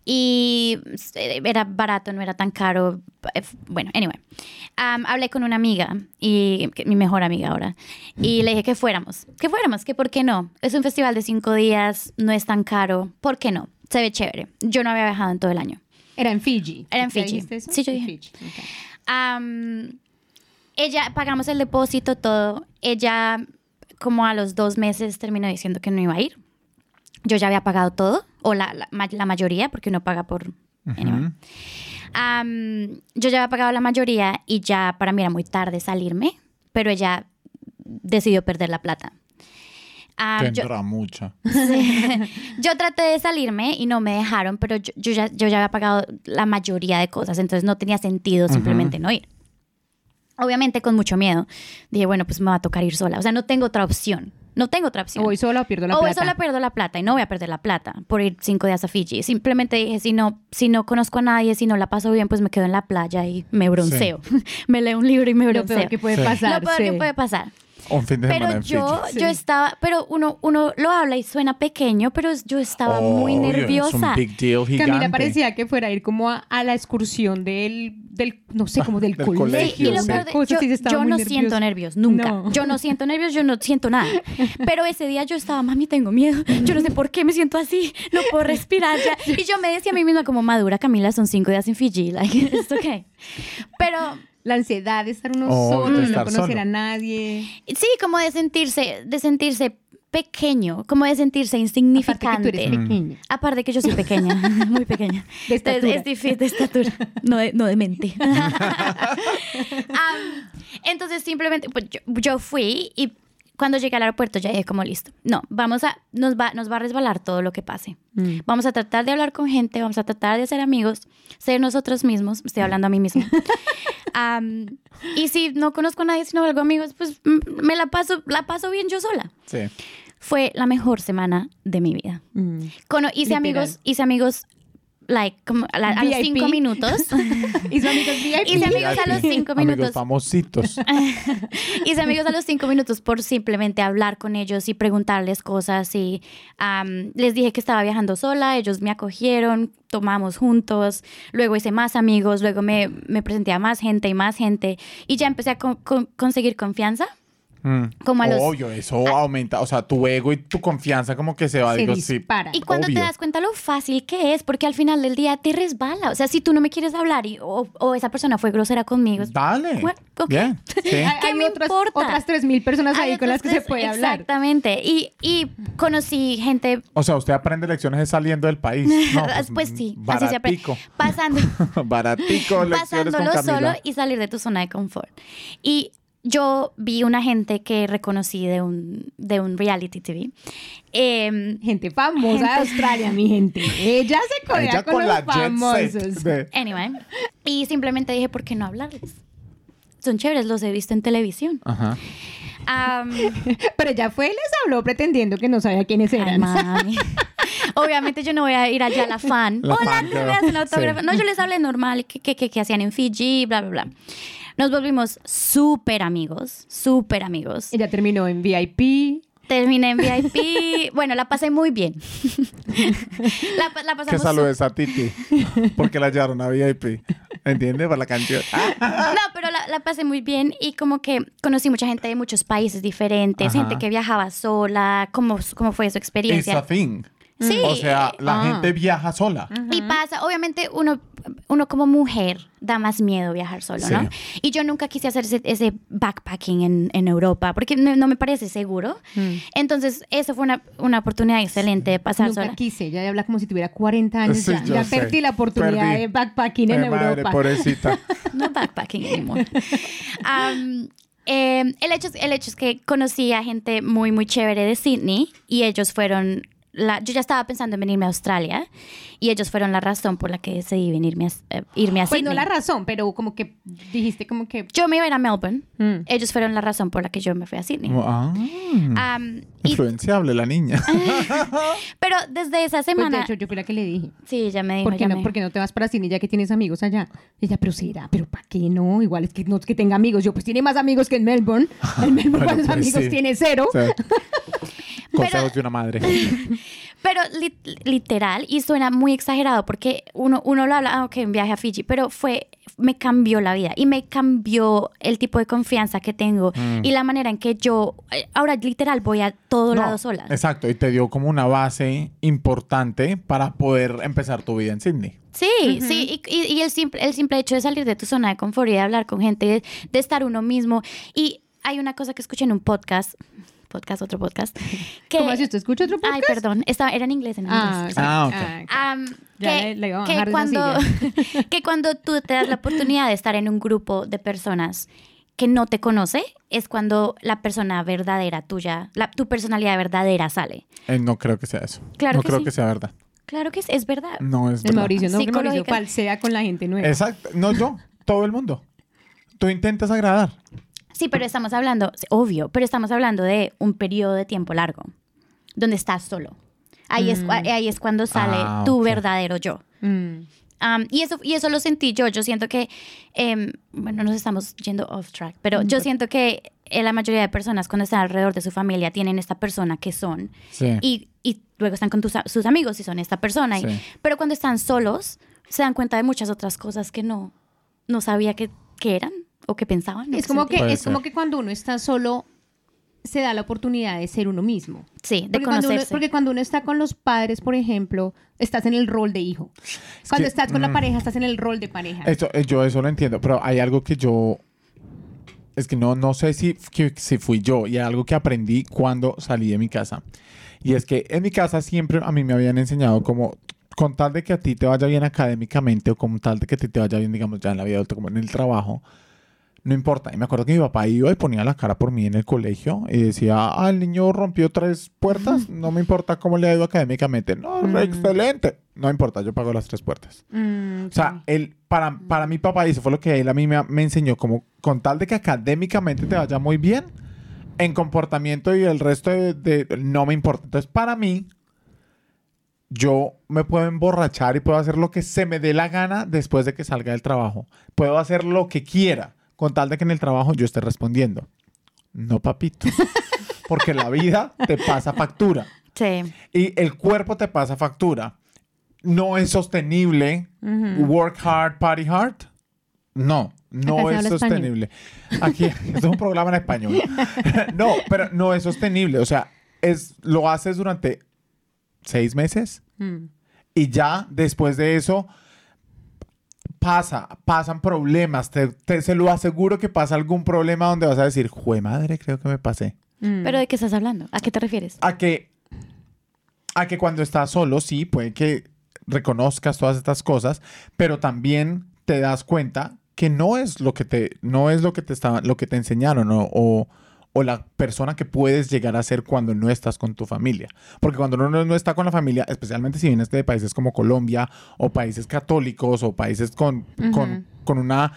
Y era barato, no era tan caro. Eh, Bueno, anyway. Am, hablé con una amiga, y mi mejor amiga ahora, y le dije que fuéramos. Que fuéramos, que por qué no. Es un festival de cinco días, no es tan caro. ¿Por qué no? Se ve chévere. Yo no había viajado en todo el año. Era en Fiji. Era en ¿Ya Fiji. eso? Sí, yo dije. Fiji, ok. Am, ella, pagamos el depósito, todo. Ella, como a los dos meses, terminó diciendo que no iba a ir. Yo ya había pagado todo, o la, la, la mayoría, porque uno paga por... anyway. Ujú. Am, yo ya había pagado la mayoría y ya para mí era muy tarde salirme, pero ella decidió perder la plata. Yo, Tendrá mucha. yo traté de salirme y no me dejaron, pero yo, yo ya, yo ya había pagado la mayoría de cosas, entonces no tenía sentido simplemente no ir. Obviamente con mucho miedo. Dije, bueno, pues me va a tocar ir sola. O sea, no tengo otra opción. No tengo otra opción. O voy sola o pierdo la o voy plata. sola pierdo la plata y no voy a perder la plata por ir cinco días a Fiji. Simplemente dije, si no, si no conozco a nadie, si no la paso bien, pues me quedo en la playa y me bronceo. me leo un libro y me Lo bronceo. peor que puede Sí. pasar. Lo peor que sí. puede pasar. Un fin de semana Pero en yo, Fiji. yo Sí. estaba, pero uno, uno lo habla y suena pequeño, pero yo estaba muy Es nerviosa. un big deal gigante. Camila parecía que fuera a ir como a, a la excursión del, del, no sé, como del, Del colegio. colegio, Sí, y lo sí. peor de- yo, yo no nerviosa. siento nervios, nunca. No. Yo no siento nervios, yo no siento nada. Pero ese día yo estaba, mami, tengo miedo. Yo no sé por qué me siento así. No puedo respirar ya. Y yo me decía a mí misma como, madura, Camila, son cinco días en Fiji. Like, it's okay. Pero La ansiedad de estar uno Oh, solo, de no conocer solo. a nadie. sí, como de sentirse, de sentirse pequeño, como de sentirse Aparte que insignificante. tú eres pequeña. Aparte que yo soy pequeña, muy pequeña. De Entonces, estatura. es difícil de estatura, no de, no de mente. Entonces simplemente pues, yo, yo fui y cuando llegué al aeropuerto ya dije como listo. No, vamos a, nos va, nos va a resbalar todo lo que pase. Mm. Vamos a tratar de hablar con gente, vamos a tratar de ser amigos, ser nosotros mismos. Estoy hablando a mí misma. Am, y si no conozco a nadie, si no algo amigos, pues mm, me la paso, la paso bien yo sola. Sí. Fue la mejor semana de mi vida. Mm. Cono- hice Literal. amigos, hice amigos like, como a, la- a los cinco minutos. Hizo amigos VIP. Hice amigos a los cinco Amigos minutos. famositos. Hice amigos a los cinco minutos por simplemente hablar con ellos y preguntarles cosas. Y am, les dije que estaba viajando sola, ellos me acogieron, tomamos juntos. Luego hice más amigos, luego me, me presenté a más gente y más gente. Y ya empecé a co- co- conseguir confianza. Mm. Como a los- Obvio, eso aumenta. O sea, tu ego y tu confianza como que se va. Se digo, sí. dispara. Y cuando Obvio. te das cuenta lo fácil que es, porque al final del día te resbala. O sea, si tú no me quieres hablar y, o, o esa persona fue grosera conmigo. Dale. Bueno, ok. Bien. Sí. Hay, ¿Qué hay me otras, importa? otras 3.000 personas ahí Hay con las que otras se tres- puede hablar. Exactamente. Y, y conocí gente O sea, usted aprende lecciones es saliendo del país. No, pues sí, así se aprende. Baratico. Pasando, Baratico, lecciones con pasándolo Camila. solo y salir de tu zona de confort. Y yo vi una gente que reconocí de un, de un reality TV. Em, Gente famosa de Australia, mi gente. Ella se codea Ella con, con la los famosos. de- anyway, y simplemente dije, ¿por qué no hablarles? Son chéveres, los he visto en televisión. Ajá. Pero ella fue y les habló pretendiendo que no sabía quiénes eran. Obviamente yo no voy a ir allá a la fan. La Hola, fan ¿me un autógrafo? Sí. No, yo les hablé normal, que, que, que, que hacían en Fiji, bla, bla, bla. Nos volvimos súper amigos, súper amigos. Ella terminó en VIP. Terminé en VIP. Bueno, la pasé muy bien. la, la Que pasamos saludes a Titi. Porque la llevaron a VIP. ¿Entiendes? Por la canción. No, pero la, la pasé muy bien y como que conocí mucha gente de muchos países diferentes, Ajá. gente que viajaba sola, cómo, cómo fue su It's a experiencia. thing. Sí. O sea, la Ah. gente viaja sola. Y pasa, obviamente uno, uno como mujer da más miedo viajar solo, Sí. ¿no? Y yo nunca quise hacer ese, ese backpacking en, en Europa porque no, no me parece seguro. Entonces, eso fue una, una oportunidad excelente de pasar Nunca sola. quise. Ella habla como si tuviera 40 años. Sí, ya ya perdí la oportunidad Perdí. de backpacking en madre, Europa. pobrecita. No backpacking anymore. Um, eh, el, hecho es, el hecho es que conocí a gente muy, muy chévere de Sydney y ellos fueron... La, yo ya estaba pensando en venirme a Australia y ellos fueron la razón por la que decidí venirme a, eh, irme a Pues Sydney. no la razón, pero como que dijiste como que... Yo me iba a ir a Melbourne. Mm. Ellos fueron la razón por la que yo me fui a Sydney. Ah, Um, y- influenciable la niña. pero desde esa Pues semana... de hecho, yo fui la que le dije. sí, ya me dijo. ¿Por qué, no, me- por qué no te vas para cine ya que tienes amigos allá? Y ella, pero será, pero ¿para qué no? Igual es que no es que tenga amigos. Yo, pues tiene más amigos que en Melbourne. En Melbourne, Bueno, ¿cuántos pues, amigos sí. tiene? Cero. O consejos de una madre. Pero li- literal, y suena muy exagerado porque uno, uno lo habla, ah, ok, un viaje a Fiji, pero fue, me cambió la vida y me cambió el tipo de confianza que tengo y la manera en que yo, eh, ahora literal voy a todo No, lado sola. Exacto, y te dio como una base importante para poder empezar tu vida en Sydney. Sí, sí, y, y- y el, simple, el simple hecho de salir de tu zona de confort y de hablar con gente, de, de estar uno mismo. Y hay una cosa que escuché en un podcast, podcast, otro podcast, que... ¿Cómo así? ¿Usted escucha otro podcast? Ay, perdón, estaba, era en inglés, en Ah, inglés. Ah, ok. Ah, que, le- que cuando, que cuando tú te das la oportunidad de estar en un grupo de personas que no te conoce, es cuando la persona verdadera tuya, la, tu personalidad verdadera sale. Eh, no creo que sea eso. Claro no que creo sí. que sea verdad. Claro que es, es verdad. No es El verdad. Mauricio, no, que Mauricio falsea con la gente nueva. Exacto. No yo, todo el mundo. Tú intentas agradar. Sí, pero estamos hablando, obvio, pero estamos hablando de un periodo de tiempo largo, donde estás solo. Ahí, es, ahí es cuando sale Ah, tu verdadero yo. Mm. Um, y, eso, y eso lo sentí yo. Yo siento que, em, bueno, nos estamos yendo off track, pero yo siento que eh, la mayoría de personas cuando están alrededor de su familia tienen esta persona que son Sí. y, y luego están con tus sus amigos y son esta persona. y- Sí. pero cuando están solos, se dan cuenta de muchas otras cosas que no, no sabía que, que eran o que pensaban. Es como que, es como que cuando uno está solo, se da la oportunidad de ser uno mismo. Sí, de Porque cuando, uno, conocerse. porque cuando uno está con los padres, por ejemplo, estás en el rol de hijo. Cuando que, estás con la mm. pareja, estás en el rol de pareja. Eso, eh, yo eso lo entiendo, pero hay algo que yo... Es que no, no sé si, que- si fui yo y algo que aprendí cuando salí de mi casa. Y es que en mi casa siempre a mí me habían enseñado como con tal de que a ti te vaya bien académicamente o con tal de que a ti te vaya bien, digamos, ya en la vida adulta, como en el trabajo, no importa. Y me acuerdo que mi papá iba y ponía la cara por mí en el colegio y decía, ah, el niño rompió tres puertas, no me importa cómo le ha ido académicamente. No, excelente. No importa, yo pago las tres puertas. Mm, O sea, él, para, para mi papá, y eso fue lo que él a mí me, me enseñó, como con tal de que académicamente te vaya muy bien, en comportamiento y el resto de, de- no me importa. Entonces, para mí, yo me puedo emborrachar y puedo hacer lo que se me dé la gana después de que salga del trabajo. Puedo hacer lo que quiera con tal de que en el trabajo yo esté respondiendo. No, papito. Porque la vida te pasa factura Sí. y el cuerpo te pasa factura. No es sostenible work hard, party hard. No, no Acá es sostenible. Aquí esto es un programa en español. no, pero no es sostenible. O sea, es, lo haces durante seis meses Mm. y ya después de eso pasa, pasan problemas. Te, te- se lo aseguro que pasa algún problema donde vas a decir, jue madre, creo que me pasé. Mm. ¿Pero de qué estás hablando? ¿A qué te refieres? A que, a que cuando estás solo, sí, puede que reconozcas todas estas cosas, pero también te das cuenta que no es lo que te, no es lo que te estaba, lo que te enseñaron o, o, o la persona que puedes llegar a ser cuando no estás con tu familia. Porque cuando uno no, no está con la familia, especialmente si vienes de países como Colombia o países católicos o países con, con, con una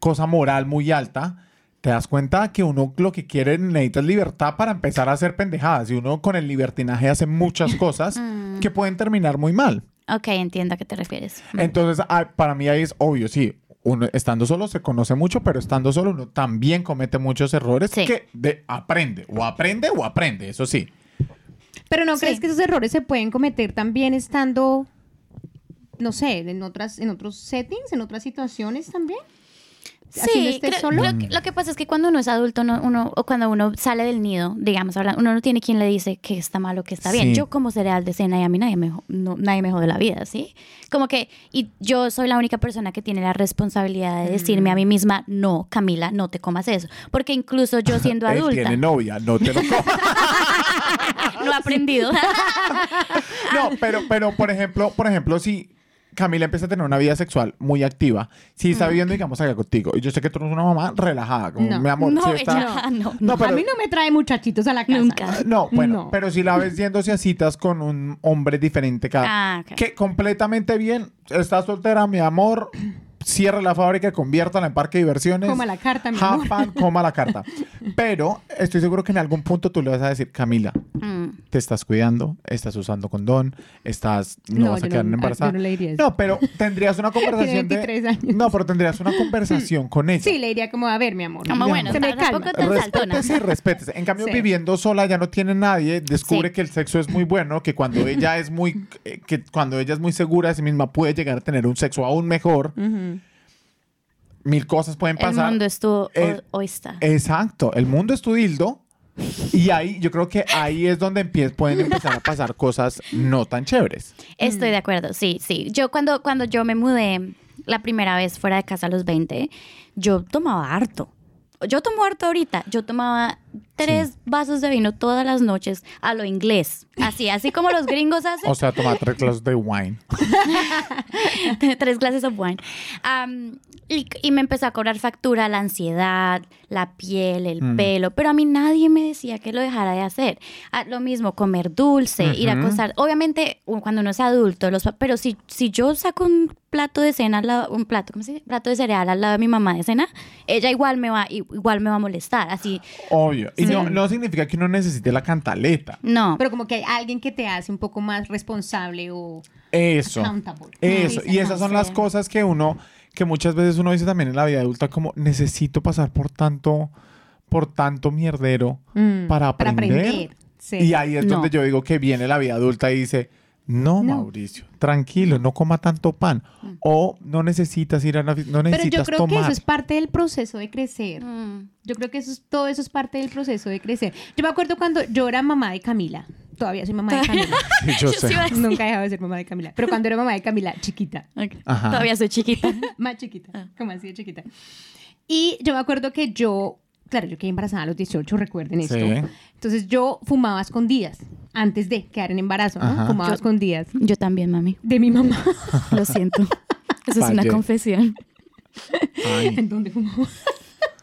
cosa moral muy alta, te das cuenta que uno lo que quiere necesita es libertad para empezar a hacer pendejadas. Y uno con el libertinaje hace muchas cosas que pueden terminar muy mal. Ok, entiendo a qué te refieres. Entonces, ah, para mí ahí es obvio, sí. Uno estando solo se conoce mucho, pero estando solo uno también comete muchos errores Sí. que de, aprende. O aprende o aprende, eso sí. Pero ¿no Sí. crees que esos errores se pueden cometer también estando, no sé, en otras, en otros settings, en otras situaciones también? Así no estés creo- solo. creo que lo que pasa es que cuando uno es adulto, no- uno, o cuando uno sale del nido, digamos, uno no tiene quien le dice que está mal o que está bien. Sí. Yo como cereal de cena y a mí nadie me, no- nadie me jode la vida, ¿sí? Como que, y yo soy la única persona que tiene la responsabilidad de decirme a mí misma, no, Camila, no te comas eso. Porque incluso yo siendo Él adulta, tiene novia, no te lo comas. no he aprendido. No, pero, pero por ejemplo, por ejemplo, si Camila empieza a tener una vida sexual muy activa, si está viviendo, digamos, acá contigo, y yo sé que tú eres una mamá relajada, como No. mi amor, no, está- ella, no, No, pero- a mí no me trae muchachitos a la casa. Nunca. No, bueno, No. pero si la ves yéndose a citas con un hombre diferente cada... Ah. Que completamente bien, está soltera, mi amor, cierra la fábrica, conviértala en parque de diversiones. Coma la carta, mi have amor. fun, coma la carta. Pero estoy seguro que en algún punto tú le vas a decir, Camila, Mm. te estás cuidando, estás usando condón, estás... No, No, vas a quedar no- embarazada. no le diría eso. No, pero tendrías una conversación Tiene 23 de... años. No, pero tendrías una conversación con ella. Sí, le diría como, a ver, mi amor. Como Mi bueno, se me calma. Respétese, respétese. En cambio, Sí. viviendo sola ya no tiene nadie, descubre Sí. que el sexo es muy bueno, que cuando ella es muy, eh, que cuando ella es muy segura de sí misma puede llegar a tener un sexo aún mejor. Mil cosas pueden El pasar. mundo es tu Eh, o-. Exacto, el mundo es tu dildo. Y ahí, yo creo que ahí es donde empie- pueden empezar a pasar cosas no tan chéveres. Estoy de acuerdo, sí, sí. Yo cuando, cuando yo me mudé la primera vez fuera de casa a los 20, yo tomaba harto. Yo tomo harto ahorita. Yo tomaba tres vasos de vino todas las noches a lo inglés. Así, así como los gringos hacen. O sea, tomar tres clases de wine. tres clases of wine. Y, y me empezó a cobrar factura la ansiedad, la piel, el Mm. pelo, pero a mí nadie me decía que lo dejara de hacer. Ah, lo mismo, comer dulce, ir a acostar. Obviamente, cuando uno es adulto, los, pero si, si yo saco un plato de cena, al lado- un plato, ¿cómo se dice? Plato de cereal al lado de mi mamá de cena, ella igual me va, igual me va a molestar. Así, Obvio. Y Sí. no, no significa que uno necesite la cantaleta. no. Pero como que hay alguien que te hace un poco más responsable o Eso. accountable. Eso. Y esas son las cosas que uno, que muchas veces uno dice también en la vida adulta, como necesito pasar por tanto, por tanto mierdero Mm, para aprender. Sí. Y ahí es No. donde yo digo que viene la vida adulta y dice, no, No. Mauricio, tranquilo, no coma tanto pan. O no necesitas ir a la no Pero necesitas yo creo tomar. que eso es parte del proceso de crecer. Mm. Yo creo que eso es, todo eso es parte del proceso de crecer. Yo me acuerdo cuando yo era mamá de Camila. Todavía soy mamá de Camila. Sí, yo Yo sé. Nunca he dejado de ser mamá de Camila. Pero cuando era mamá de Camila, chiquita. Todavía soy chiquita. Más chiquita. Como así de chiquita. Y yo me acuerdo que yo, claro, yo quedé embarazada a los 18, recuerden esto. Sí. Entonces yo fumaba a escondidas antes de quedar en embarazo, ¿no? Ajá. Fumaba a escondidas Yo también, mami. de mi mamá. Lo siento. Eso es una confesión. Ay, ¿En dónde fumaba?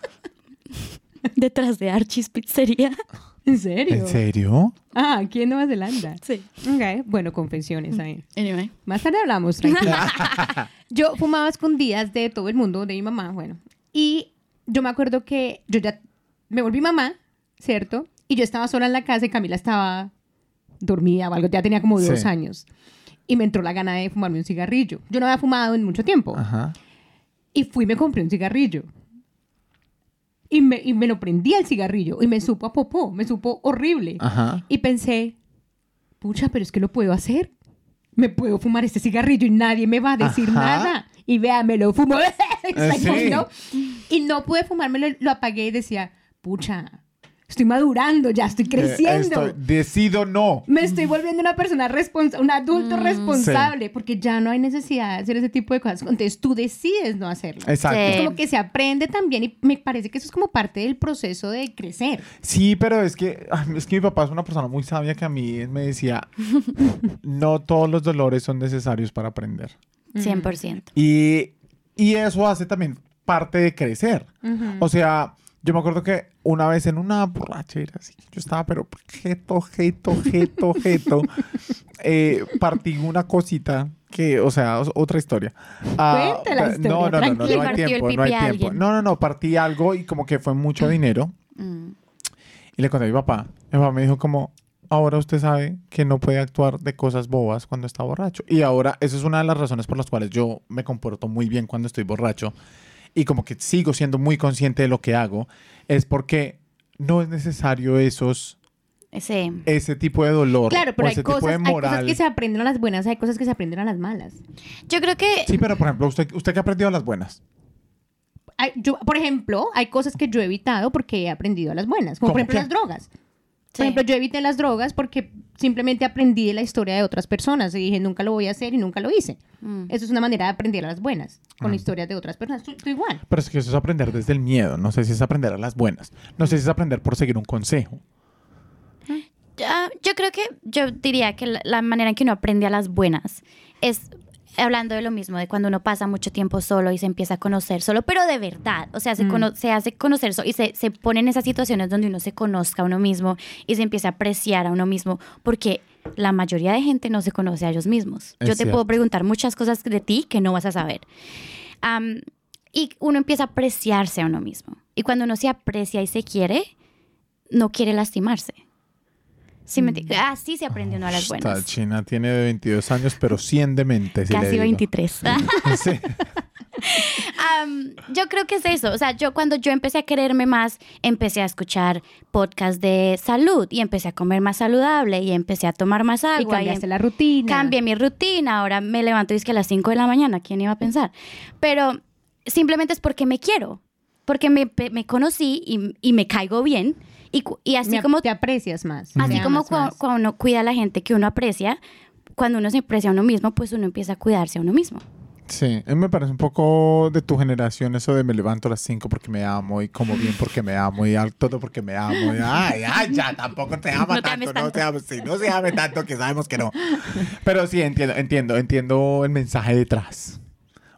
Detrás de Archie's Pizzería. ¿En serio? ¿En serio? Ah, aquí en Nueva Zelanda. Sí. Ok, bueno, confesiones ahí. Anyway. Más tarde hablamos, tranquila. yo fumaba escondidas de todo el mundo, de mi mamá, bueno. Y yo me acuerdo que yo ya me volví mamá, ¿cierto? Y yo estaba sola en la casa y Camila estaba dormida o algo, ya tenía como dos Sí. años. y me entró la gana de fumarme un cigarrillo. Yo no había fumado en mucho tiempo. Ajá. Y fui y me compré un cigarrillo. Y me, y me lo prendí al cigarrillo y me supo a popó, me supo horrible. Ajá. Y pensé, pucha, pero es que lo puedo hacer. Me puedo fumar este cigarrillo y nadie me va a decir Ajá. nada. Y vea, me lo fumo. Eh, sí. ¿no? Y no pude fumármelo, lo apagué y decía, pucha, estoy madurando, ya estoy creciendo. Eh, estoy- decido no. Me estoy volviendo una persona responsable, un adulto responsable, porque ya no hay necesidad de hacer ese tipo de cosas. Entonces tú decides no hacerlo. Exacto. Sí. Es como que se aprende también y me parece que eso es como parte del proceso de crecer. Sí, pero es que, es que mi papá es una persona muy sabia que a mí me decía, no todos los dolores son necesarios para aprender. 100%. Y, y eso hace también parte de crecer. O sea, yo me acuerdo que una vez en una borrachera, así, yo estaba, pero jeto, jeto, jeto, jeto, eh, partí una cosita que, o sea, otra historia. Ah, Cuenta la ta- historia, no, no, no, no, no hay tiempo, no hay tiempo. No, no, no, partí algo y como que fue mucho dinero. Mm. Y le conté a mi papá. Mi papá me dijo como, ahora usted sabe que no puede actuar de cosas bobas cuando está borracho. Y ahora, esa es una de las razones por las cuales yo me comporto muy bien cuando estoy borracho. Y como que sigo siendo muy consciente de lo que hago. Es porque no es necesario esos, Sí. ese tipo de dolor. Claro, pero o hay ese cosas, tipo de hay cosas moral. que se aprenden a las buenas, hay cosas que se aprenden a las malas. Yo creo que Sí, pero por ejemplo, usted, usted que ha aprendido a las buenas. Hay- yo, por ejemplo, hay cosas que yo he evitado porque he aprendido a las buenas, como ¿Cómo por ejemplo qué? las drogas. Sí. Por ejemplo, yo evité las drogas porque simplemente aprendí de la historia de otras personas y dije, nunca lo voy a hacer y nunca lo hice. Mm. Eso es una manera de aprender a las buenas, Mm. con historias de otras personas. Tú, tú igual. Pero es que eso es aprender desde el miedo. No sé si es aprender a las buenas. No sé si es aprender por seguir un consejo. Yo creo que yo diría que la, la manera en que uno aprende a las buenas es hablando de lo mismo, de cuando uno pasa mucho tiempo solo y se empieza a conocer solo, pero de verdad, o sea, se, cono- se hace conocer so- y se, se pone en esas situaciones donde uno se conozca a uno mismo y se empieza a apreciar a uno mismo, porque la mayoría de gente no se conoce a ellos mismos. Es yo te cierto. puedo preguntar muchas cosas de ti que no vas a saber. Y uno empieza a apreciarse a uno mismo. Y cuando uno se aprecia y se quiere, no quiere lastimarse. Sí, me enti- Así se aprendió uno a las Esta buenas. china tiene 22 años, pero 100 de mente. si Casi digo. 23. Sí. Am, yo creo que es eso. O sea, yo cuando yo empecé a quererme más, empecé a escuchar podcasts de salud y empecé a comer más saludable y empecé a tomar más agua. y cambiaste em- la rutina. Cambié mi rutina, ahora me levanto y es que a las 5 de la mañana, ¿quién iba a pensar? Pero simplemente es porque me quiero, porque me, me conocí y, y me caigo bien. Y, y así Me- como, te aprecias más. así te como amas cua- más. cuando uno cuida a la gente que uno aprecia, cuando uno se aprecia a uno mismo, pues uno empieza a cuidarse a uno mismo. Sí, a mí me parece un poco de tu generación eso de me levanto a las 5 porque me amo y como bien porque me amo y al- todo porque me amo. Y, ay, ay, ya, tampoco te ama No te tanto, no tanto. te ames, sí, no se ame tanto que sabemos que no. Pero sí, entiendo, entiendo, entiendo el mensaje detrás.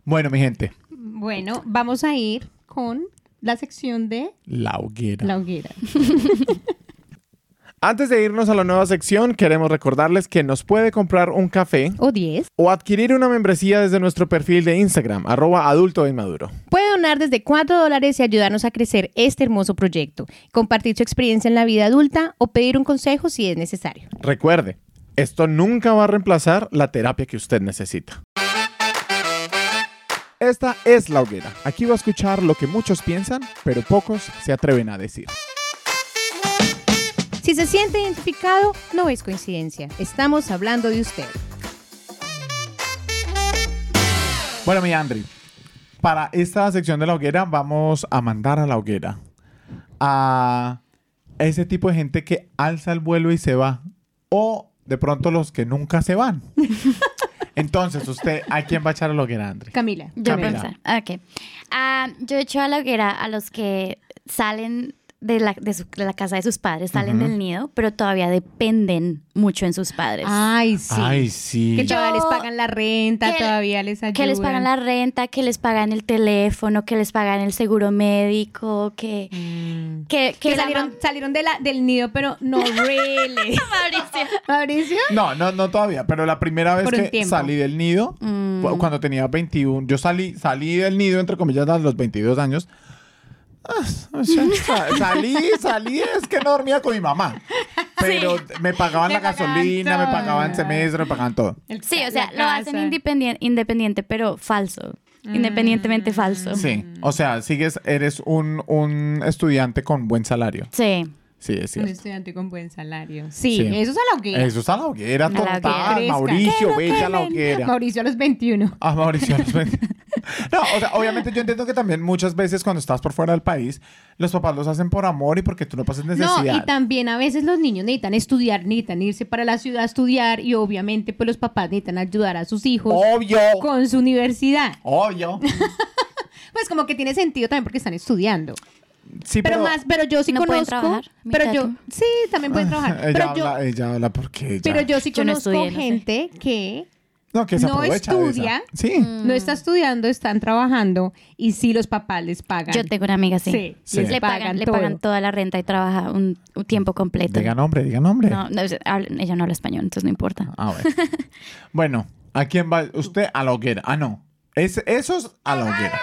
Bueno, mi gente, Bueno, vamos a ir con la sección de la hoguera. la hoguera. Antes de irnos a la nueva sección, queremos recordarles que nos puede comprar un café O 10. o adquirir una membresía desde nuestro perfil de Instagram, arroba adulto inmaduro. Puede donar desde 4 dólares y ayudarnos a crecer este hermoso proyecto, compartir su experiencia en la vida adulta o pedir un consejo si es necesario. Recuerde, esto nunca va a reemplazar la terapia que usted necesita. Esta es la hoguera. Aquí va a escuchar lo que muchos piensan, pero pocos se atreven a decir. Si se siente identificado, no es coincidencia. Estamos hablando de usted. Bueno, mi Andri, para esta sección de la hoguera vamos a mandar a la hoguera a ese tipo de gente que alza el vuelo y se va. O de pronto los que nunca se van. Entonces, usted, ¿a quién va a echar a la hoguera, Andri? Camila. Yo Camila. pensar. Ok. Ah, yo echo a la hoguera a los que salen de la, de su- de la casa de sus padres, salen Ujú. del nido, pero todavía dependen mucho en sus padres. Ay, sí. Ay, sí. que todavía Yo- les pagan la renta, que- todavía les ayudan. que les pagan la renta, que les pagan el teléfono, que les pagan el seguro médico, que... Mm. Que, Que que la salieron, de la, del nido, pero no really. Mauricio. Mauricio. No, no, no todavía, pero la primera vez Por un que tiempo. salí del nido, Mm. cu- cuando tenía 21, yo salí, salí del nido, entre comillas, a los 22 años. Ah, salí, salí, es que no dormía con mi mamá. pero me pagaban la pagaban gasolina, me pagaban semestre, me pagaban todo. Sí, o sea, lo hacen casa. independien- independiente, pero falso. Independientemente falso. Sí, o sea, sigues, eres un, un estudiante con buen salario. Sí. Sí, es Un estudiante con buen salario. Sí, Sí. eso es a la hoguera. Eso es a la hoguera A total. Mauricio, vete a la hoguera. Mauricio a los 21. Ah, Mauricio. los ven- No, o sea, obviamente yo entiendo que también muchas veces cuando estás por fuera del país, los papás los hacen por amor y porque tú no pases No, necesidad. y también a veces los niños necesitan estudiar, necesitan irse para la ciudad a estudiar y obviamente pues los papás necesitan ayudar a sus hijos Obvio. con su universidad. Obvio. Pues como que tiene sentido también porque están estudiando. Sí, Pero, pero, más, pero yo sí ¿No pueden conozco. trabajar? Pero ¿Mitad yo, sí, también pueden trabajar. ella, pero yo, habla, ella habla porque ella... pero yo sí Yo no conozco estudié, no sé. gente que no, que se no estudia. Sí. no está estudiando, están trabajando y sí los papás les pagan. Yo tengo una amiga así. Sí, Sí. les Le pagan, le pagan toda la renta y trabaja un, un tiempo completo. Diga nombre, diga nombre. No, no, ella no habla español, entonces no importa. Ah, bueno. bueno, ¿a quién va? Usted a la hoguera. Ah, no. Es, eso es a la hoguera.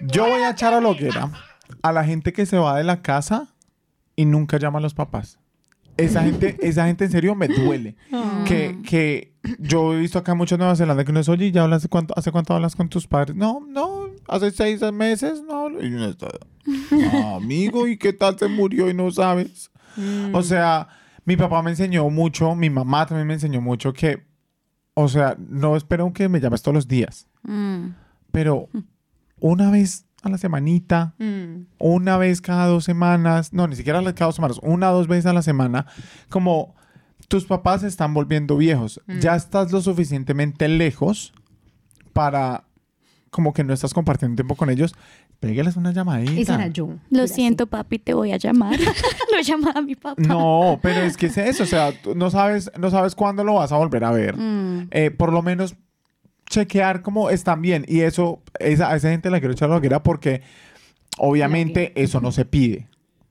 Yo voy a echar a la hoguera a la gente que se va de la casa y nunca llama a los papás. Esa gente, esa gente en serio me duele. Que, que yo he visto acá mucho en Nueva Zelanda que uno es, oye, ¿ya hablas cuánto, hace cuánto hablas con tus padres? No, no, hace seis meses, no. Y uno está, "Ah, amigo, ¿y qué tal se murió y no sabes? O sea, mi papá me enseñó mucho, mi mamá también me enseñó mucho que, o sea, no espero que me llames todos los días, Mm. pero una vez a la semanita, Mm. una vez cada dos semanas, no, ni siquiera cada dos semanas, una o dos veces a la semana, como tus papás se están volviendo viejos, ya estás lo suficientemente lejos para como que no estás compartiendo tiempo con ellos, pégales una llamadita. Esa era yo. Lo siento, papi, te voy a llamar. lo llamaba a mi papá. No, pero es que es eso, o sea, tú no sabes, no sabes cuándo lo vas a volver a ver. Mm. Eh, por lo menos chequear cómo están bien. Y eso, esa, a esa gente la quiero echar la hoguera porque obviamente eso no se pide.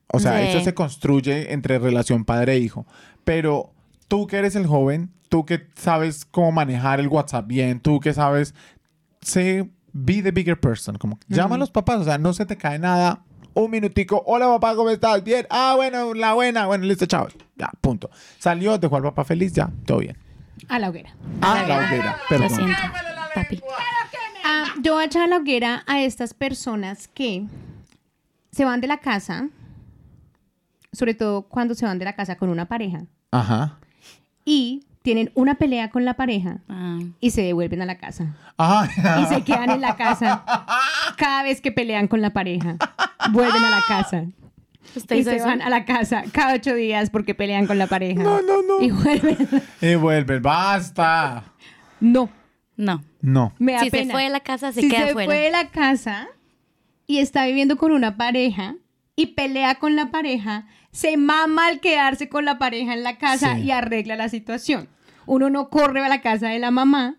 O sea, Sí. eso se construye entre relación padre-hijo. Pero tú que eres el joven, tú que sabes cómo manejar el WhatsApp bien, tú que sabes, sé, be the bigger person. Como, llama a los papás, o sea, no se te cae nada. Un minutico, hola papá, ¿cómo estás? Bien. Ah, bueno, la buena, bueno, listo, chao. Ya, punto. Salió, dejó al papá feliz, ya, todo bien. A la hoguera. Ah, la hoguera, Lo perdón. siento, papi. Ah, yo voy a echar a la hoguera a estas personas que se van de la casa, sobre todo cuando se van de la casa con una pareja, Ajá. y tienen una pelea con la pareja Ah. y se devuelven a la casa. Ajá. Y se quedan en la casa cada vez que pelean con la pareja. Vuelven a la casa. ¿Usted Y se van a la casa cada ocho días porque pelean con la pareja. No, no, no. Y vuelven. Y vuelve, basta. No, No. No. me da Si se fue de la casa, se si queda se fuera. fue de la casa y está viviendo con una pareja y pelea con la pareja, se mama al quedarse con la pareja en la casa Sí. y arregla la situación. Uno no corre a la casa de la mamá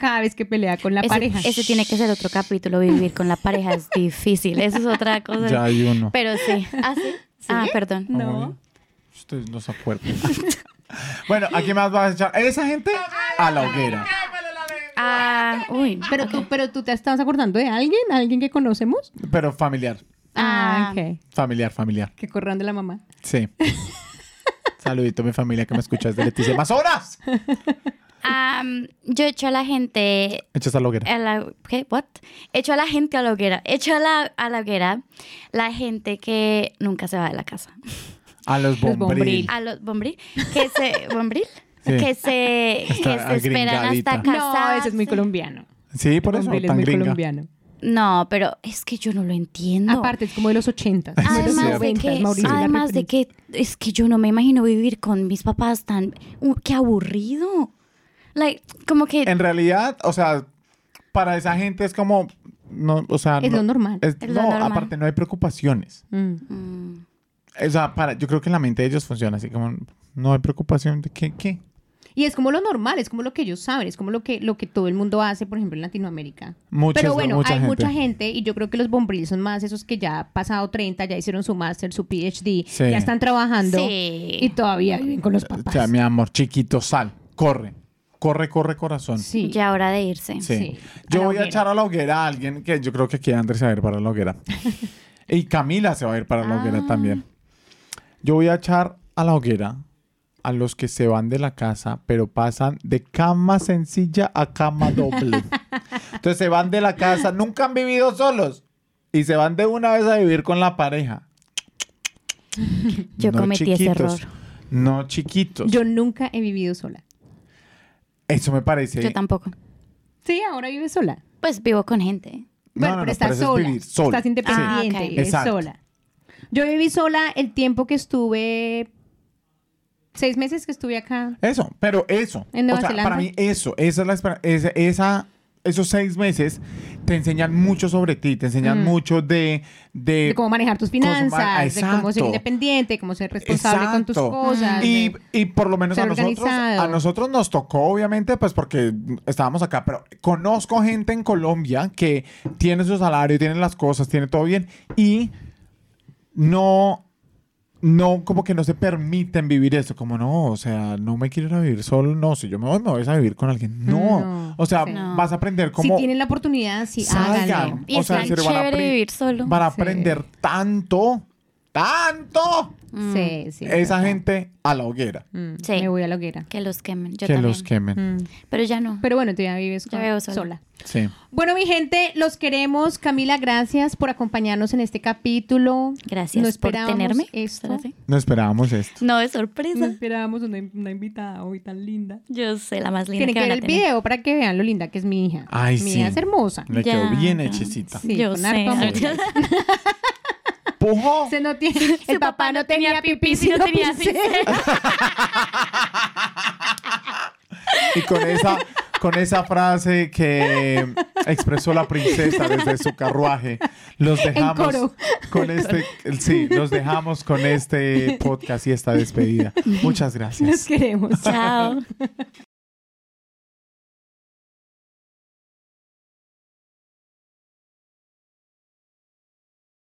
cada vez que pelea con la Ese, pareja. ese tiene que ser otro capítulo, vivir con la pareja es difícil. Eso es otra cosa. Ya hay uno. Pero sí. ¿Ah, sí? Ah, perdón. No. Ustedes no se acuerdan. bueno, ¿a quién más vas a echar? Esa gente a la hoguera. Ah, uy. Pero tú, pero tú te estás acordando de alguien, alguien que conocemos. Pero familiar. Ah, Ah. ok. Familiar, familiar. Que corran de la mamá. Sí. Saludito a mi familia que me escucha desde Leticia. ¡Más horas! Ah, yo echo a la gente Echas a la hoguera. a la ¿qué? What? Echo a la gente a la hoguera. Echo a la, a la hoguera la gente que nunca se va de la casa. A los bombril. A los bombril que se bombril Sí. que se que se esperan hasta agringadita. No, casarse. ese es muy colombiano. Sí, por eso, Bombril es tan muy gringa. colombiano. No, pero es que yo no lo entiendo. Aparte, es como de los 80. como de los Además de 90, que, Mauricio, además de que es que yo no me imagino vivir con mis papás tan uh, qué aburrido. Like, como que En realidad, o sea, para esa gente es como. No, o sea, Es no- lo normal. es- Es lo no, normal. aparte no hay preocupaciones. Mm. mm, O sea, para, yo creo que la mente de ellos funciona así como. No hay preocupación de qué, qué. Y es como lo normal, es como lo que ellos saben, es como lo que, lo que todo el mundo hace, por ejemplo, en Latinoamérica. Muchas- Pero bueno, mucha hay gente. mucha gente y yo creo que los bombril son más esos que ya pasado 30, ya hicieron su máster, su PhD, Sí. ya están trabajando Sí. y todavía viven con los O papás. sea, mi amor, chiquito, sal. Corre. Corre, corre, corazón. Sí. ya hora de irse. Sí. Sí, Yo a voy a echar a la hoguera a alguien que yo creo que aquí Andrés se va a ir para la hoguera. y Camila se va a ir para la hoguera Ah. también. Yo voy a echar a la hoguera a los que se van de la casa, pero pasan de cama sencilla a cama doble. Entonces se van de la casa, nunca han vivido solos y se van de una vez a vivir con la pareja. Yo No cometí ese error. chiquitos, No chiquitos. Yo nunca he vivido sola. Eso me parece. Yo tampoco. Sí, ahora vives sola. Pues vivo con gente. No, Bueno, no, pero no, estás eso es sola. sola. Estás independiente, Ah, vives Exacto. sola. Yo viví sola el tiempo que estuve. Seis meses que estuve acá. Eso, pero eso. ¿En Nueva o sea, Zelanda? para mí eso, esa es la esa, esa- esos seis meses te enseñan mucho sobre ti, te enseñan Mm. mucho de, de, De cómo manejar tus finanzas, cómo- de cómo ser independiente, cómo ser responsable con tus cosas. Y, y por lo menos a nosotros, organizado. a nosotros nos tocó, obviamente, pues porque estábamos acá, pero conozco gente en Colombia que tiene su salario, tiene las cosas, tiene todo bien y no, no, como que no se permiten vivir eso, como no, o sea, no me quiero ir a vivir solo, no, si yo me voy, me voy a vivir con alguien, no, No, o sea, sí. Vas a aprender si cómo tienen la oportunidad, sí, salgan. háganlo. Y O es sea, serio, van a vivir solo. van a Sí. aprender tanto, tanto, Mm, Sí, sí. esa verdad. gente a la hoguera, Mm, Sí. Me voy a la hoguera. Que los quemen. Yo que también. los quemen, Mm. Pero ya no. Pero bueno, tú ya vives Ya con- sola. sola. sí. Bueno, mi gente, los queremos. Camila, gracias por acompañarnos en este capítulo. Gracias No por esperábamos tenerme. esto. No esperábamos esto. No, es No sorpresa. esperábamos una, una invitada hoy tan linda. Yo sé la más linda Tienen que que ver el tener. video para que vean lo linda que es mi hija. Ay, mi sí. hija es hermosa. Ya, quedó bien hechecita. Sí, Yo con sé. ¡Pujo! Se no tiene, el papá no tenía pipí, si no sino tenía pincel. Y con esa, con esa frase que expresó la princesa desde su carruaje, los dejamos con este, sí, los dejamos con este podcast y esta despedida. Muchas Los gracias. queremos. Chao.